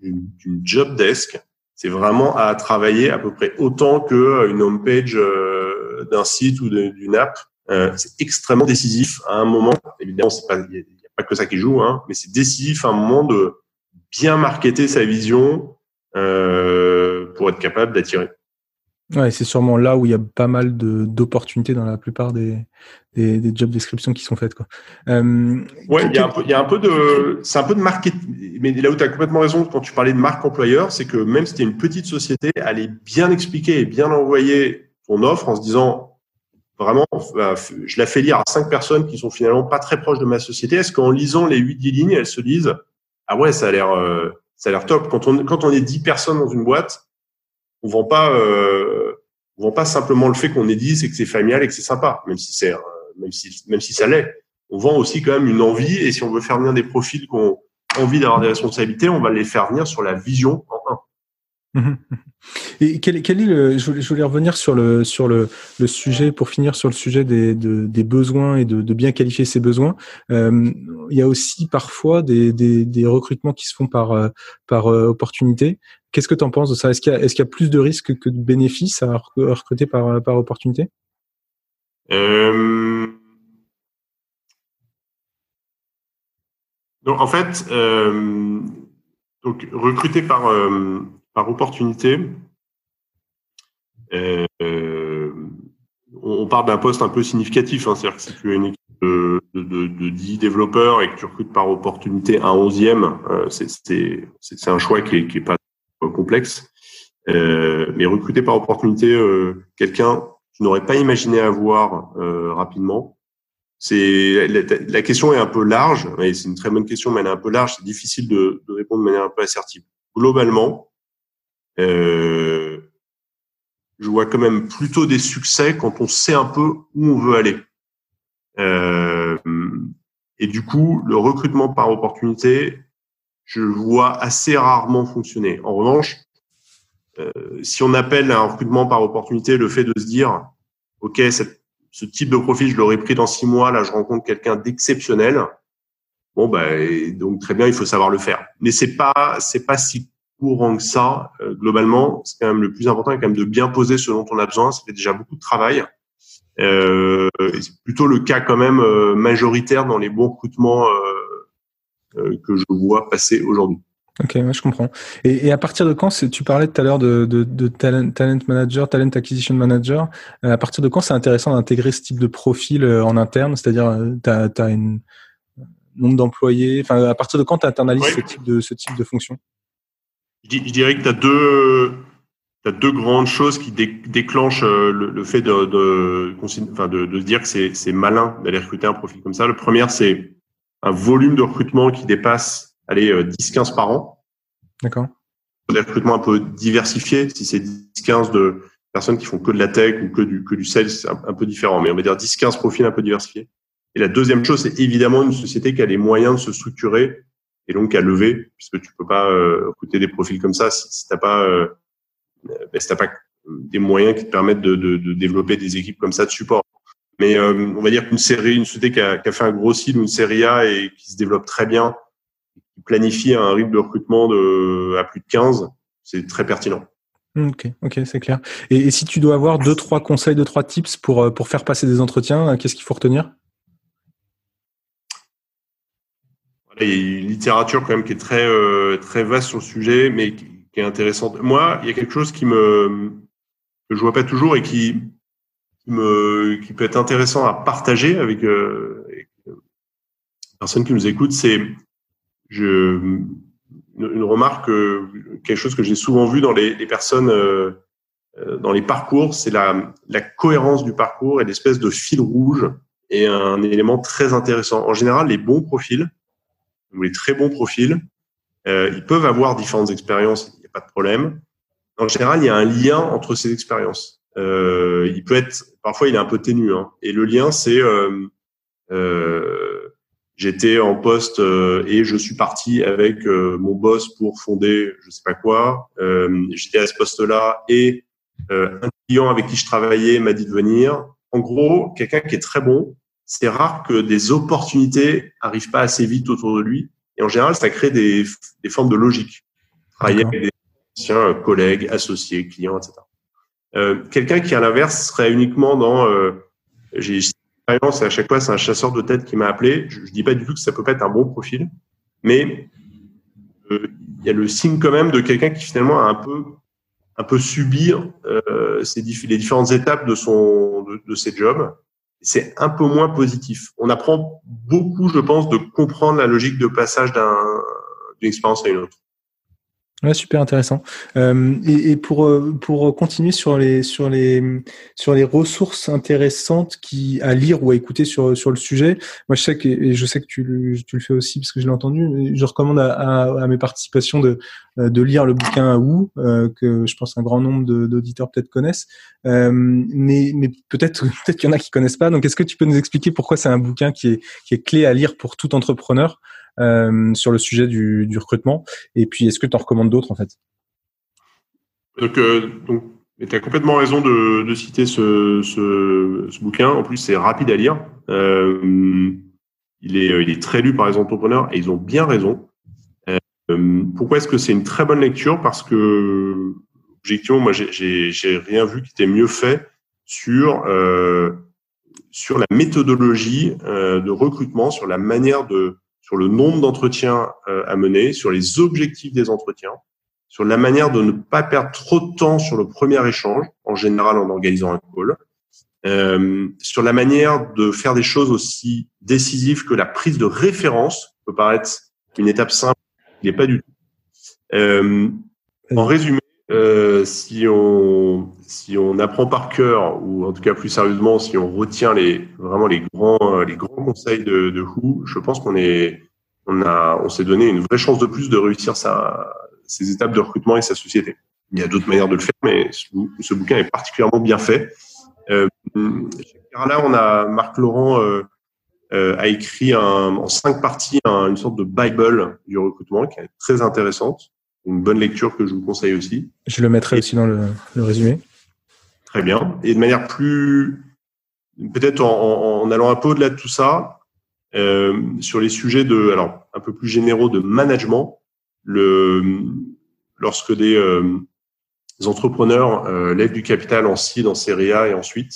Speaker 2: d'une job desk, c'est vraiment à travailler à peu près autant que une homepage euh, d'un site ou d'une app. Euh, c'est extrêmement décisif à un moment. Évidemment, c'est pas il pas que ça qui joue, hein, mais c'est décisif à un moment de bien marketer sa vision euh, pour être capable d'attirer.
Speaker 1: Ouais, c'est sûrement là où il y a pas mal d'opportunités dans la plupart des, des, des, job descriptions qui sont faites. Quoi.
Speaker 2: Euh, ouais, il y, a un peu, il y a un peu de, c'est un peu de marketing. Mais là où tu as complètement raison quand tu parlais de marque employeur, c'est que même si tu es une petite société, aller bien expliquer et bien envoyer ton offre en se disant vraiment, bah, je la fais lire à cinq personnes qui sont finalement pas très proches de ma société. Est-ce qu'en lisant les huit dix lignes, elles se disent ah ouais, ça a l'air, euh, ça a l'air top. Quand on quand on est dix personnes dans une boîte, on vend pas, euh, on vend pas simplement le fait qu'on est dix et que c'est familial et que c'est sympa, même si c'est, même si, même si ça l'est. On vend aussi quand même une envie et si on veut faire venir des profils qui ont envie d'avoir des responsabilités, on va les faire venir sur la vision en un.
Speaker 1: Et quel, quel est le, je voulais, revenir sur le sur le, le, sujet pour finir sur le sujet des, de, des besoins et de, de, bien qualifier ces besoins. Euh, il y a aussi parfois des, des, des, recrutements qui se font par euh, par euh, opportunité. Qu'est-ce que tu en penses de ça? Est-ce qu'il y, a plus de risques que de bénéfices à recruter par opportunité?
Speaker 2: Donc en fait, donc recruter par par opportunité. on parle d'un poste un peu significatif, hein, c'est-à-dire que si tu as une équipe de, de, de, 10 développeurs et que tu recrutes par opportunité un onzième, euh, c'est un choix qui est, qui est pas complexe. Euh, mais recruter par opportunité euh, quelqu'un que tu n'aurais pas imaginé avoir euh, rapidement, c'est la, question est un peu large, et c'est une très bonne question, mais elle est un peu large. C'est difficile de, répondre de manière un peu assertive. Globalement, je vois quand même plutôt des succès quand on sait un peu où on veut aller. Et du coup, le recrutement par opportunité, je vois assez rarement fonctionner. En revanche, euh, si on appelle un recrutement par opportunité le fait de se dire, OK, ce type de profil, je l'aurais pris dans six mois, là, je rencontre quelqu'un d'exceptionnel. Bon, ben, donc très bien, il faut savoir le faire. Mais c'est pas, c'est pas si courant que ça. Euh, globalement, c'est quand même le plus important, c'est quand même de bien poser ce dont on a besoin. Ça fait déjà beaucoup de travail. Euh, c'est plutôt le cas quand même euh, majoritaire dans les bons recrutements euh, que je vois passer aujourd'hui.
Speaker 1: Ok, je comprends. Et, et, à partir de quand, tu parlais tout à l'heure de, de, de, talent, talent manager, talent acquisition manager, à partir de quand c'est intéressant d'intégrer ce type de profil en interne, c'est-à-dire tu as, as une nombre d'employés, enfin à partir de quand tu internalises ce type de ce type de fonction?
Speaker 2: Je, dirais que tu as deux, grandes choses qui déclenchent euh, le, fait de, de, enfin de, de se dire que c'est malin d'aller recruter un profil comme ça. Le premier, c'est un volume de recrutement qui dépasse allez, 10-15 euh, par an.
Speaker 1: D'accord.
Speaker 2: Des recrutements un peu diversifiés. Si c'est 10-15 de personnes qui font que de la tech ou que du, que du sales, c'est un, peu différent. Mais on va dire 10-15 profils un peu diversifiés. Et la deuxième chose, c'est évidemment une société qui a les moyens de se structurer et donc à lever, puisque tu peux pas euh, recruter des profils comme ça si, si t'as pas, euh, ben, si t'as pas des moyens qui te permettent de, de, de, développer des équipes comme ça de support. Mais euh, on va dire qu'une série, une société qui a, qui a, fait un gros site ou une série A et qui se développe très bien, qui planifie un rythme de recrutement de à plus de 15, c'est très pertinent.
Speaker 1: Ok, ok, c'est clair. Et, et, si tu dois avoir deux, trois conseils, deux, trois tips pour pour faire passer des entretiens, qu'est-ce qu'il faut retenir?
Speaker 2: Il y a une littérature quand même qui est très euh, très vaste sur le sujet, mais qui, est intéressante. Moi, il y a quelque chose qui me que je vois pas toujours et qui me qui peut être intéressant à partager avec, euh, avec les personnes qui nous écoutent. C'est je une, remarque, quelque chose que j'ai souvent vu dans les, les personnes euh, dans les parcours, c'est la, la cohérence du parcours et l'espèce de fil rouge est un élément très intéressant. En général, les bons profils ou les très bons profils, euh, ils peuvent avoir différentes expériences, il n'y a pas de problème. En général, il y a un lien entre ces expériences. Euh, il peut être, parfois, il est un peu ténu. Hein. Et le lien, c'est euh, euh j'étais en poste euh, et je suis parti avec euh, mon boss pour fonder, je sais pas quoi. j'étais à ce poste-là et un client avec qui je travaillais m'a dit de venir. En gros, quelqu'un qui est très bon, c'est rare que des opportunités arrivent pas assez vite autour de lui. Et en général, ça crée des, des formes de logique. Travailler avec des anciens collègues, associés, clients, etc. Euh, Quelqu'un qui, à l'inverse, serait uniquement dans... Euh, J'ai expérience et à chaque fois, c'est un chasseur de tête qui m'a appelé. Je, je dis pas du tout que ça peut pas être un bon profil, mais euh, il y a le signe quand même de quelqu'un qui finalement a un peu un peu subi euh, les différentes étapes de son de, ses jobs c'est un peu moins positif. On apprend beaucoup, je pense, de comprendre la logique de passage d'une expérience à une autre.
Speaker 1: Ouais, super intéressant. Euh, et, et, pour euh, pour continuer sur les sur les sur les ressources intéressantes qui à lire ou à écouter sur sur le sujet, moi je sais que et je sais que tu le, tu le fais aussi parce que je l'ai entendu. Je recommande à, à, à, mes participations de de lire le bouquin à Wu euh, que je pense un grand nombre d'auditeurs peut-être connaissent, euh, mais mais peut-être peut-être qu'il y en a qui connaissent pas. Donc est-ce que tu peux nous expliquer pourquoi c'est un bouquin qui est qui est clé à lire pour tout entrepreneur? Euh, sur le sujet du, recrutement Et puis, est-ce que tu en recommandes d'autres en fait?
Speaker 2: Donc, euh, donc tu as complètement raison de, citer ce, bouquin. En plus, c'est rapide à lire. Euh, il, est, très lu par les entrepreneurs et ils ont bien raison. Pourquoi est-ce que c'est une très bonne lecture? Parce que, objectivement, moi, j'ai rien vu qui était mieux fait sur sur la méthodologie de recrutement, sur la manière de, sur le nombre d'entretiens à mener, sur les objectifs des entretiens, sur la manière de ne pas perdre trop de temps sur le premier échange, en général en organisant un call, euh, sur la manière de faire des choses aussi décisives que la prise de référence peut paraître une étape simple, il n'est pas du tout. Euh, en résumé, euh, si on si on apprend par cœur ou en tout cas plus sérieusement, si on retient les vraiment les grands les grands conseils de, de Who, je pense qu'on est on a on s'est donné une vraie chance de plus de réussir sa ses étapes de recrutement et sa société. Il y a d'autres manières de le faire, mais ce, bouquin est particulièrement bien fait. Euh, là, on a Marc Laurent euh, euh, a écrit en cinq parties une sorte de bible du recrutement qui est très intéressante, une bonne lecture que je vous conseille aussi.
Speaker 1: Je le mettrai aussi dans le, résumé.
Speaker 2: Très bien. Et de manière plus, peut-être en, en, allant un peu au-delà de tout ça, euh, sur les sujets de, alors un peu plus généraux de management, le, lorsque des, euh, entrepreneurs euh, lèvent du capital en seed, en série A et ensuite,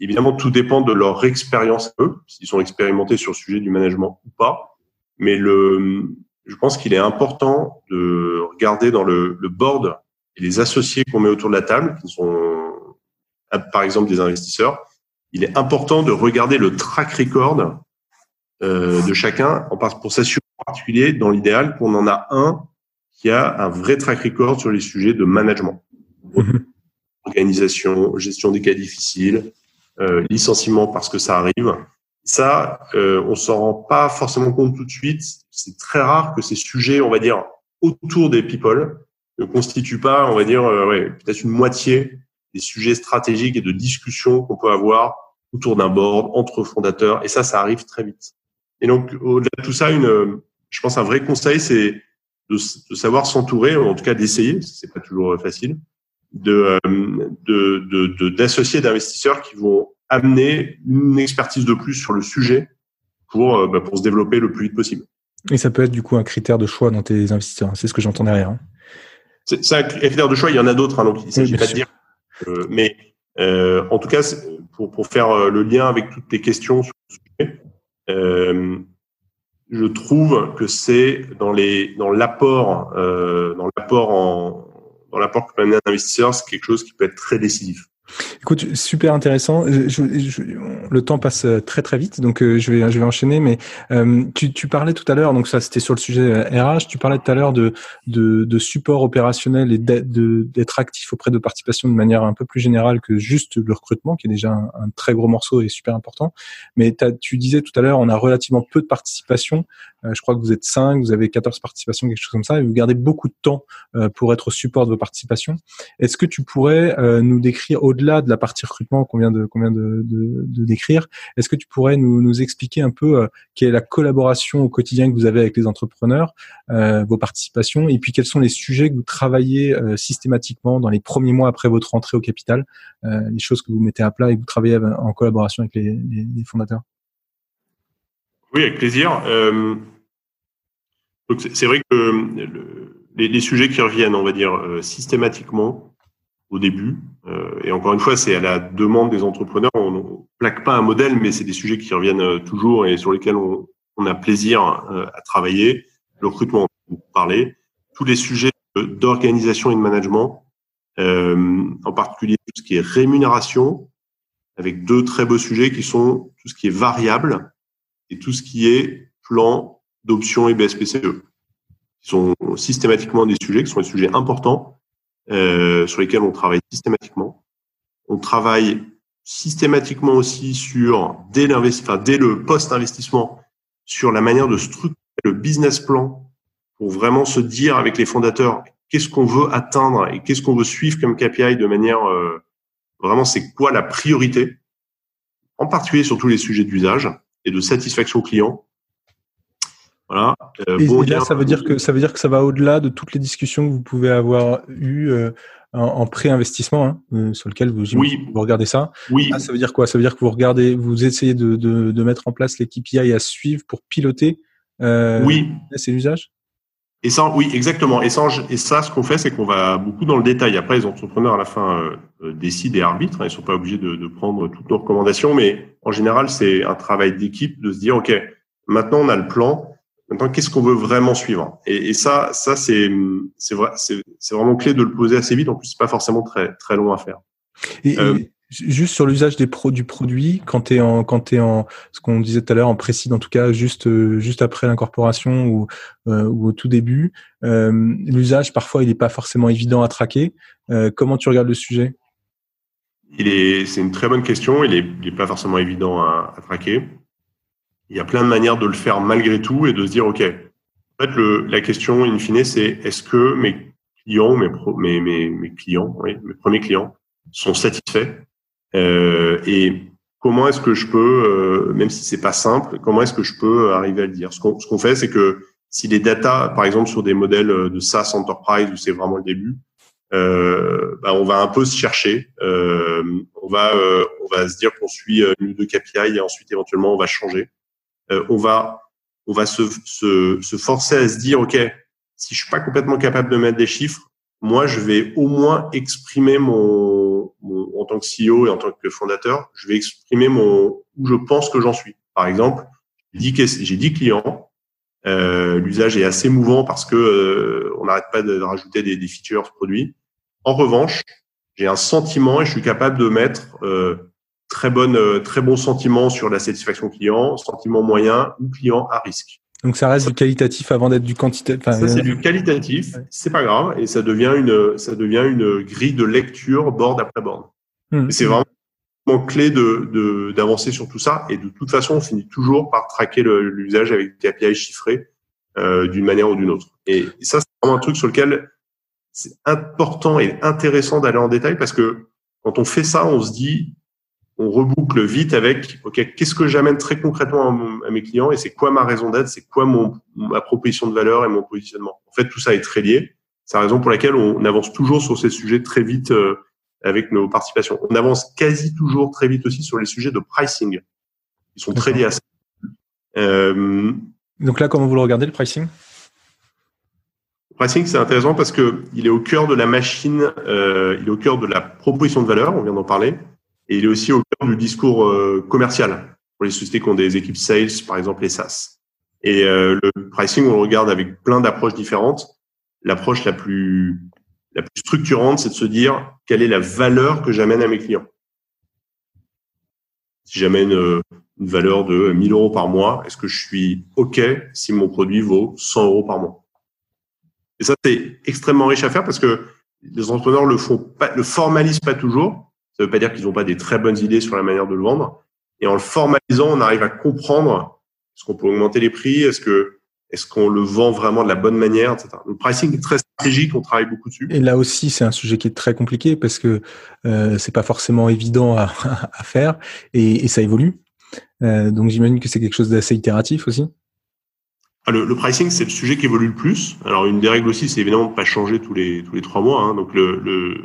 Speaker 2: évidemment, tout dépend de leur expérience eux, s'ils sont expérimentés sur le sujet du management ou pas. Mais le, je pense qu'il est important de regarder dans le, le board et les associés qu'on met autour de la table, qui sont par exemple des investisseurs. Il est important de regarder le track record euh, de chacun pour s'assurer en particulier, dans l'idéal, qu'on en a un qui a un vrai track record sur les sujets de management, mhm. organisation, gestion des cas difficiles, euh, licenciement parce que ça arrive. Ça, euh, on s'en rend pas forcément compte tout de suite. C'est très rare que ces sujets, on va dire, autour des people, ne constituent pas, on va dire, euh, ouais, peut-être une moitié des sujets stratégiques et de discussions qu'on peut avoir autour d'un board, entre fondateurs. Et ça, ça arrive très vite. Et donc, au-delà de tout ça, une, je pense un vrai conseil, c'est de, savoir s'entourer, en tout cas d'essayer, c'est pas toujours facile, de d'associer de, de, d'investisseurs qui vont amener une expertise de plus sur le sujet pour euh, bah, pour se développer le plus vite possible.
Speaker 1: Et ça peut être du coup un critère de choix dans tes investisseurs. C'est ce que j'entends derrière. Hein.
Speaker 2: C'est un critère de choix. Il y en a d'autres. Hein, donc il s'agit pas de dire. Euh, mais euh, en tout cas, pour pour faire euh, le lien avec toutes tes questions sur le sujet, euh, je trouve que c'est dans les dans l'apport euh, dans l'apport en dans l'apport que peut amener un investisseur, c'est quelque chose qui peut être très décisif.
Speaker 1: Écoute, super intéressant. le temps passe euh, très très vite, donc euh, je vais je vais enchaîner. Mais euh, tu, parlais tout à l'heure, donc ça c'était sur le sujet RH. Tu parlais tout à l'heure de, de, de support opérationnel et d'être actif auprès de participation de manière un peu plus générale que juste le recrutement, qui est déjà un, un très gros morceau et super important. Mais tu disais tout à l'heure, on a relativement peu de participation. Je crois que vous êtes 5, vous avez 14 participations, quelque chose comme ça, et vous gardez beaucoup de temps pour être au support de vos participations. Est-ce que tu pourrais nous décrire au au-delà de la partie recrutement qu'on vient de, de, décrire, est-ce que tu pourrais nous, expliquer un peu euh, quelle est la collaboration au quotidien que vous avez avec les entrepreneurs, euh, vos participations, et puis quels sont les sujets que vous travaillez euh, systématiquement dans les premiers mois après votre entrée au capital, les choses que vous mettez à plat et que vous travaillez en collaboration avec les, fondateurs?
Speaker 2: Oui, avec plaisir. c'est vrai que les, les, sujets qui reviennent, on va dire, systématiquement, au début. Euh, et encore une fois, c'est à la demande des entrepreneurs. On ne plaque pas un modèle, mais c'est des sujets qui reviennent euh, toujours et sur lesquels on, on a plaisir euh, à travailler. Le recrutement, on parler. Tous les sujets d'organisation et de management, euh, en particulier tout ce qui est rémunération, avec deux très beaux sujets qui sont tout ce qui est variable et tout ce qui est plan d'options et BSPCE. Qui sont systématiquement des sujets qui sont des sujets importants euh, sur lesquels on travaille systématiquement. On travaille systématiquement aussi sur, dès, enfin, dès le post-investissement, sur la manière de structurer le business plan pour vraiment se dire avec les fondateurs qu'est-ce qu'on veut atteindre et qu'est-ce qu'on veut suivre comme KPI de manière euh, vraiment c'est quoi la priorité, en particulier sur tous les sujets d'usage et de satisfaction client
Speaker 1: voilà. Euh, et, là, ça veut dire que ça veut dire que ça va au-delà de toutes les discussions que vous pouvez avoir eues euh, en, pré-investissement, hein, euh, sur lequel vous, vous regardez ça.
Speaker 2: Oui.
Speaker 1: ça veut dire quoi? Ça veut dire que vous regardez, vous essayez de, de, de mettre en place les KPI à suivre pour piloter.
Speaker 2: oui.
Speaker 1: C'est l'usage.
Speaker 2: Et ça, oui, exactement. Et ça, et ça ce qu'on fait, c'est qu'on va beaucoup dans le détail. Après, les entrepreneurs, à la fin, euh, décident et arbitrent. Hein. ils sont pas obligés de, de, prendre toutes nos recommandations, mais en général, c'est un travail d'équipe de se dire, OK, maintenant, on a le plan. Maintenant, qu'est-ce qu'on veut vraiment suivre? Et, et ça, ça, c'est, c'est vrai, c'est, c'est vraiment clé de le poser assez vite. En plus, c'est pas forcément très, très long à faire.
Speaker 1: Et, euh, Juste sur l'usage des du produit, quand tu es en ce qu'on disait tout à l'heure en précis en tout cas juste euh, après l'incorporation ou euh, ou au tout début, euh, l'usage parfois il n'est pas forcément évident à traquer. comment tu regardes le sujet?
Speaker 2: Il est c'est une très bonne question. Il est il est pas forcément évident à, traquer. Il y a plein de manières de le faire malgré tout et de se dire ok. En fait la question in fine c'est est-ce que mes clients mes, mes premiers clients sont satisfaits et comment est-ce que je peux, euh, même si c'est pas simple, comment est-ce que je peux arriver à le dire? Ce qu'on ce qu'on fait, c'est que si les data, par exemple sur des modèles de SaaS Enterprise où c'est vraiment le début, euh, bah on va un peu se chercher. Euh, on va euh, on va se dire qu'on suit une ou deux KPI et ensuite éventuellement on va changer. Euh, on va on va se, se, se forcer à se dire ok si je suis pas complètement capable de mettre des chiffres, moi je vais au moins exprimer mon tant que CEO et en tant que fondateur, je vais exprimer mon où je pense que j'en suis. Par exemple, j'ai 10, clients. Euh, L'usage est assez mouvant parce que euh, on n'arrête pas de, rajouter des, des, features produits. En revanche, j'ai un sentiment et je suis capable de mettre euh, très bonne, euh, très bon sentiment sur la satisfaction client, sentiment moyen ou client à risque.
Speaker 1: Donc ça reste du qualitatif avant d'être du quantitatif.
Speaker 2: ça c'est du qualitatif, c'est pas grave et ça devient une ça devient une grille de lecture board après board. C'est vraiment clé de d'avancer sur tout ça. Et de toute façon on finit toujours par traquer l'usage avec des API chiffrés euh, d'une manière ou d'une autre. Et, ça c'est vraiment un truc sur lequel c'est important et intéressant d'aller en détail parce que quand on fait ça, on se dit on reboucle vite avec ok qu'est-ce que j'amène très concrètement à, mes clients et c'est quoi ma raison d'être c'est quoi mon ma proposition de valeur et mon positionnement. En fait tout ça est très lié. C'est la raison pour laquelle on avance toujours sur ces sujets très vite euh, avec nos participations. On avance quasi toujours très vite aussi sur les sujets de pricing. Ils sont très liés à ça.
Speaker 1: Euh, donc là comment vous le regardez le pricing?
Speaker 2: Le pricing c'est intéressant parce que il est au cœur de la machine euh, il est au cœur de la proposition de valeur on vient d'en parler et il est aussi au cœur du discours euh, commercial. Pour les sociétés qui ont des équipes sales, par exemple les SaaS. Et le pricing, on le regarde avec plein d'approches différentes. L'approche la plus la plus structurante, c'est de se dire quelle est la valeur que j'amène à mes clients? Si j'amène euh, une valeur de 1000 euros par mois, est-ce que je suis OK si mon produit vaut 100 euros par mois? Et ça, c'est extrêmement riche à faire parce que les entrepreneurs le font pas, le formalisent pas toujours. Ça ne veut pas dire qu'ils n'ont pas des très bonnes idées sur la manière de le vendre. Et en le formalisant, on arrive à comprendre est-ce qu'on peut augmenter les prix, est-ce que est-ce qu'on le vend vraiment de la bonne manière, etc. Le pricing est très stratégique, on travaille beaucoup dessus.
Speaker 1: Et là aussi, c'est un sujet qui est très compliqué parce que euh, c'est pas forcément évident à, à faire et, et, ça évolue. Euh, donc j'imagine que c'est quelque chose d'assez itératif aussi.
Speaker 2: Ah, le, le, pricing, c'est le sujet qui évolue le plus. Alors une des règles aussi, c'est évidemment de pas changer tous les tous les trois mois. Hein. Donc le, le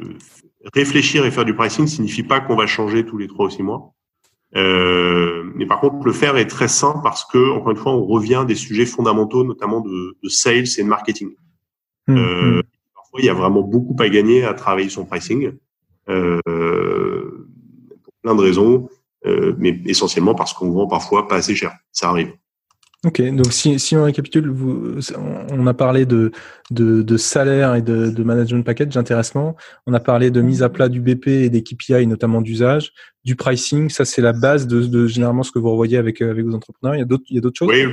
Speaker 2: réfléchir et faire du pricing signifie pas qu'on va changer tous les trois ou six mois. Euh, mais par contre, le faire est très sain parce que, encore une fois, on revient à des sujets fondamentaux, notamment de, de sales et de marketing. Mmh, euh, mmh. Parfois, il y a vraiment beaucoup à gagner à travailler son pricing, euh, pour plein de raisons, euh, mais essentiellement parce qu'on vend parfois pas assez cher. Ça arrive.
Speaker 1: Ok, donc si, si on récapitule, vous, on a parlé de, de, de salaire et de, de, management package, d'intéressement. On a parlé de mise à plat du BP et des KPI, notamment d'usage, du pricing. Ça, c'est la base de, de, généralement ce que vous revoyez avec, avec vos entrepreneurs. Il y a d'autres, il y a d'autres choses?
Speaker 2: Oui,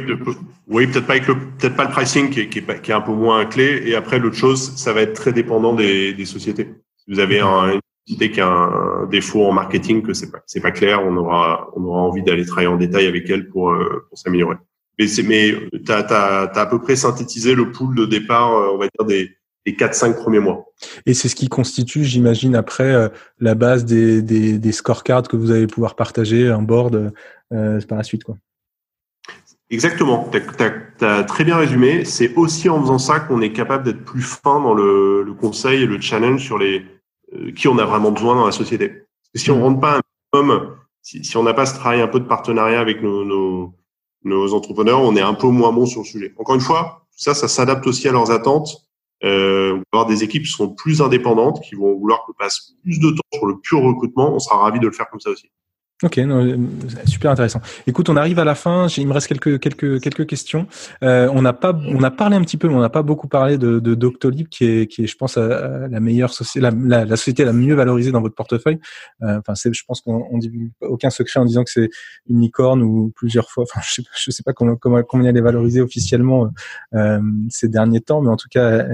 Speaker 2: oui, peut-être pas avec le, peut-être pas le pricing qui est, qui, est, qui est, un peu moins clé. Et après, l'autre chose, ça va être très dépendant des, des sociétés. Si vous avez un, une société qui a un défaut en marketing que c'est pas, c'est pas clair, on aura, on aura envie d'aller travailler en détail avec elle pour, euh, pour s'améliorer mais c'est mais tu as, à peu près synthétisé le pool de départ, euh, on va dire des des 4-5 premiers mois.
Speaker 1: Et c'est ce qui constitue, j'imagine, après euh, la base des, des, des scorecards que vous allez pouvoir partager en board euh, par la suite. Quoi.
Speaker 2: Exactement, tu as, très bien résumé. C'est aussi en faisant ça qu'on est capable d'être plus fin dans le, le, conseil et le challenge sur les qui on a vraiment besoin dans la société. Parce que si on mmh. rentre pas un minimum, si, si on n'a pas ce travail un peu de partenariat avec nos, nos, nos entrepreneurs, on est un peu moins bon sur le sujet. Encore une fois, ça, ça s'adapte aussi à leurs attentes. Euh, on va avoir des équipes qui seront plus indépendantes, qui vont vouloir qu'on passe plus de temps sur le pur recrutement. On sera ravi de le faire comme ça aussi.
Speaker 1: Ok, euh, super intéressant. Écoute, on arrive à la fin. Il me reste quelques quelques quelques questions. Euh, on n'a pas, on a parlé un petit peu, mais on n'a pas beaucoup parlé de, de Doctolib, qui est qui est, je pense, la meilleure société, la, la, société la mieux valorisée dans votre portefeuille. Euh, enfin, c'est, je pense qu'on dit aucun secret en disant que c'est une licorne ou plusieurs fois. Enfin, je sais, je sais pas comment combien elle est valorisée officiellement euh, ces derniers temps, mais en tout cas,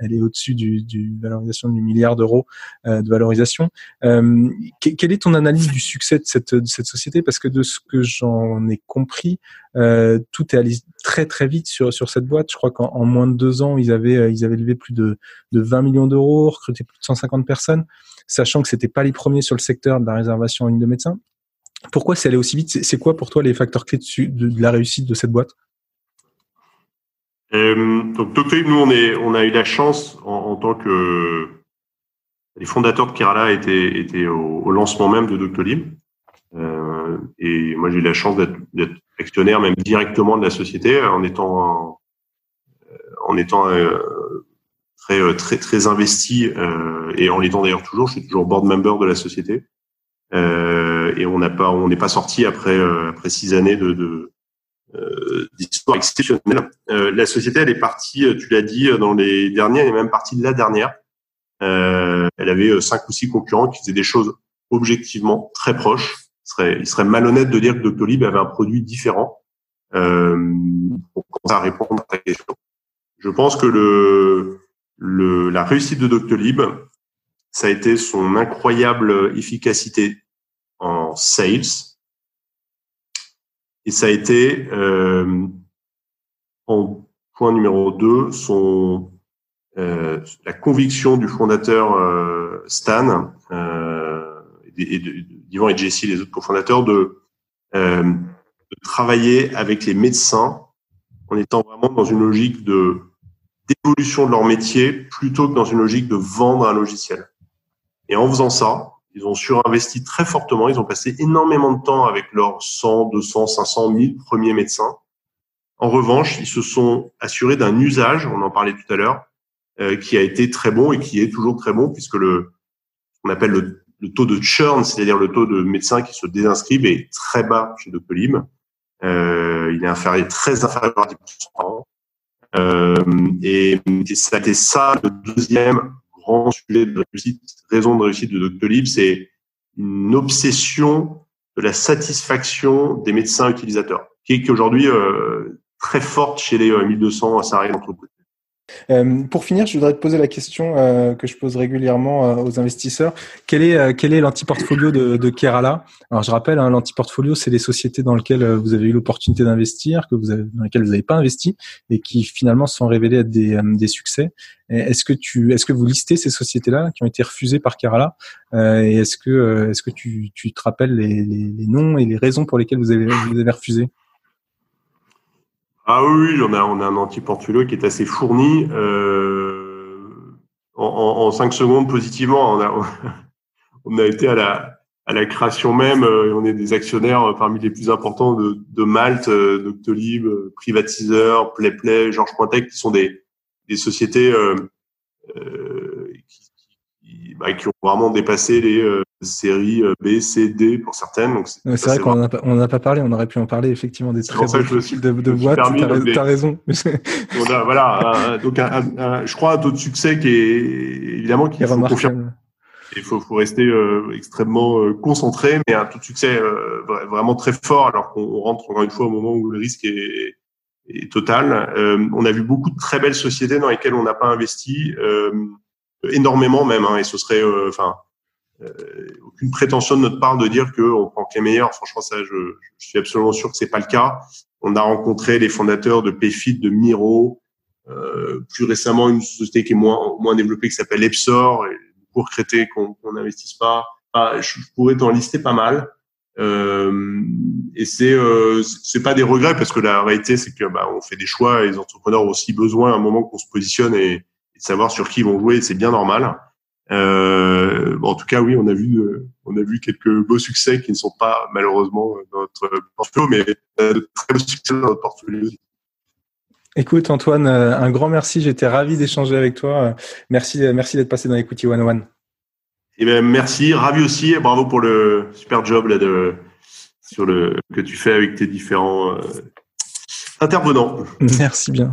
Speaker 1: elle, est au-dessus du, du valorisation du milliard d'euros euh, de valorisation. Euh, quelle est ton analyse du succès de cette de cette société parce que de ce que j'en ai compris, euh, tout est allé très très vite sur sur cette boîte. Je crois qu'en moins de deux ans, ils avaient euh, ils avaient levé plus de de 20 millions d'euros, recruté plus de 150 personnes, sachant que c'était pas les premiers sur le secteur de la réservation en ligne de médecins. Pourquoi c'est allé aussi vite? C'est quoi pour toi les facteurs clés de, la réussite de cette boîte?
Speaker 2: Euh, donc Doctolib, nous on est on a eu la chance en, en tant que les fondateurs de Kerala étaient, étaient au, au lancement même de Doctolib. Euh, et moi, j'ai eu la chance d'être actionnaire même directement de la société en étant euh, en étant euh, très très très investi et en l'étant d'ailleurs toujours. Je suis toujours board member de la société. et on n'a pas on n'est pas sorti après après six années de, de d'histoire exceptionnelle. la société, elle est partie, tu l'as dit, dans les derniers, elle est même partie de la dernière. elle avait cinq ou six concurrents qui faisaient des choses objectivement très proches serait, il serait malhonnête de dire que Doctolib avait un produit différent euh, pour commencer à répondre à ta question. Je pense que le, le, la réussite de Doctolib, ça a été son incroyable efficacité en sales. Et ça a été, euh, en point numéro 2, son, euh, la conviction du fondateur euh, Stan euh, et, de, Yvan et Jessie, les autres cofondateurs, de, euh, de travailler avec les médecins en étant vraiment dans une logique de d'évolution de leur métier plutôt que dans une logique de vendre un logiciel. Et en faisant ça, ils ont surinvesti très fortement. Ils ont passé énormément de temps avec leurs 100, 200, 500, 1000 premiers médecins. En revanche, ils se sont assurés d'un usage, on en parlait tout à l'heure, euh, qui a été très bon et qui est toujours très bon puisque le, on appelle le le taux de churn, c'est-à-dire le taux de médecins qui se désinscrivent, est très bas chez Doctolib. Euh, il est inférieur, très inférieur à 10%. Euh, et, ça a été ça le deuxième grand sujet de réussite, raison de réussite de Doctolib, c'est une obsession de la satisfaction des médecins utilisateurs, qui est aujourd'hui euh, très forte chez les 1200 salariés d'entreprise.
Speaker 1: Euh, pour finir, je voudrais te poser la question euh, que je pose régulièrement euh, aux investisseurs. Quel est quel est l'antiportfolio de, de Kerala? Alors, je rappelle, hein, l'antiportfolio, c'est les sociétés dans lesquelles vous avez eu l'opportunité d'investir, que vous avez, dans lesquelles vous n'avez pas investi et qui finalement se sont révélées être des, des succès. Est-ce que tu est-ce que vous listez ces sociétés-là qui ont été refusées par Kerala? Et est-ce que est-ce que tu, tu te rappelles les, les, les, noms et les raisons pour lesquelles vous avez vous avez refusé
Speaker 2: ah oui, on a, on a un anti-portfolio qui est assez fourni. Euh, en, en, cinq secondes, positivement, on a, on a été à la, à la création même. Euh, on est des actionnaires parmi les plus importants de, de Malte, euh, Doctolib, Privatiseur, PlayPlay, Georges Pointec, qui sont des, des sociétés euh, bah, qui, ont vraiment dépassé les série euh, B, C, D pour certaines. Donc
Speaker 1: c'est vrai qu'on n'en a, pas parlé, on aurait pu en parler effectivement des très de, de boîtes. Tu as, raison.
Speaker 2: on a, voilà, donc un, je crois un taux de succès qui est évidemment qui faut confirmer. Il faut, faut rester euh, extrêmement euh, concentré, mais un taux de succès vraiment très fort, alors qu'on rentre encore une fois au moment où le risque est, est total. on a vu beaucoup de très belles sociétés dans lesquelles on n'a pas investi énormément même, hein, et ce serait, enfin euh, aucune prétention de notre part de dire qu'on prend que les meilleurs. Franchement, ça, je, je suis absolument sûr que c'est pas le cas. On a rencontré les fondateurs de Payfit, de Miro, euh, plus récemment une société qui est moins moins développée qui s'appelle Epsor, pour regretter qu'on n'investisse pas. je, pourrais t'en lister pas mal. Euh, et c'est euh, c'est pas des regrets parce que la réalité c'est que bah, on fait des choix et les entrepreneurs ont aussi besoin à un moment qu'on se positionne et, et, de savoir sur qui ils vont jouer. C'est bien normal. Euh, en tout cas, oui, on a vu, euh, on a vu quelques beaux succès qui ne sont pas malheureusement dans notre portfolio, mais de très beaux succès dans notre portfolio aussi.
Speaker 1: Écoute Antoine, un grand merci, j'étais ravi d'échanger avec toi. Merci, merci d'être passé dans Equity 101.
Speaker 2: Eh bien, merci, ravi aussi, et bravo pour le super job là, de, sur le, que tu fais avec tes différents intervenants.
Speaker 1: Merci bien.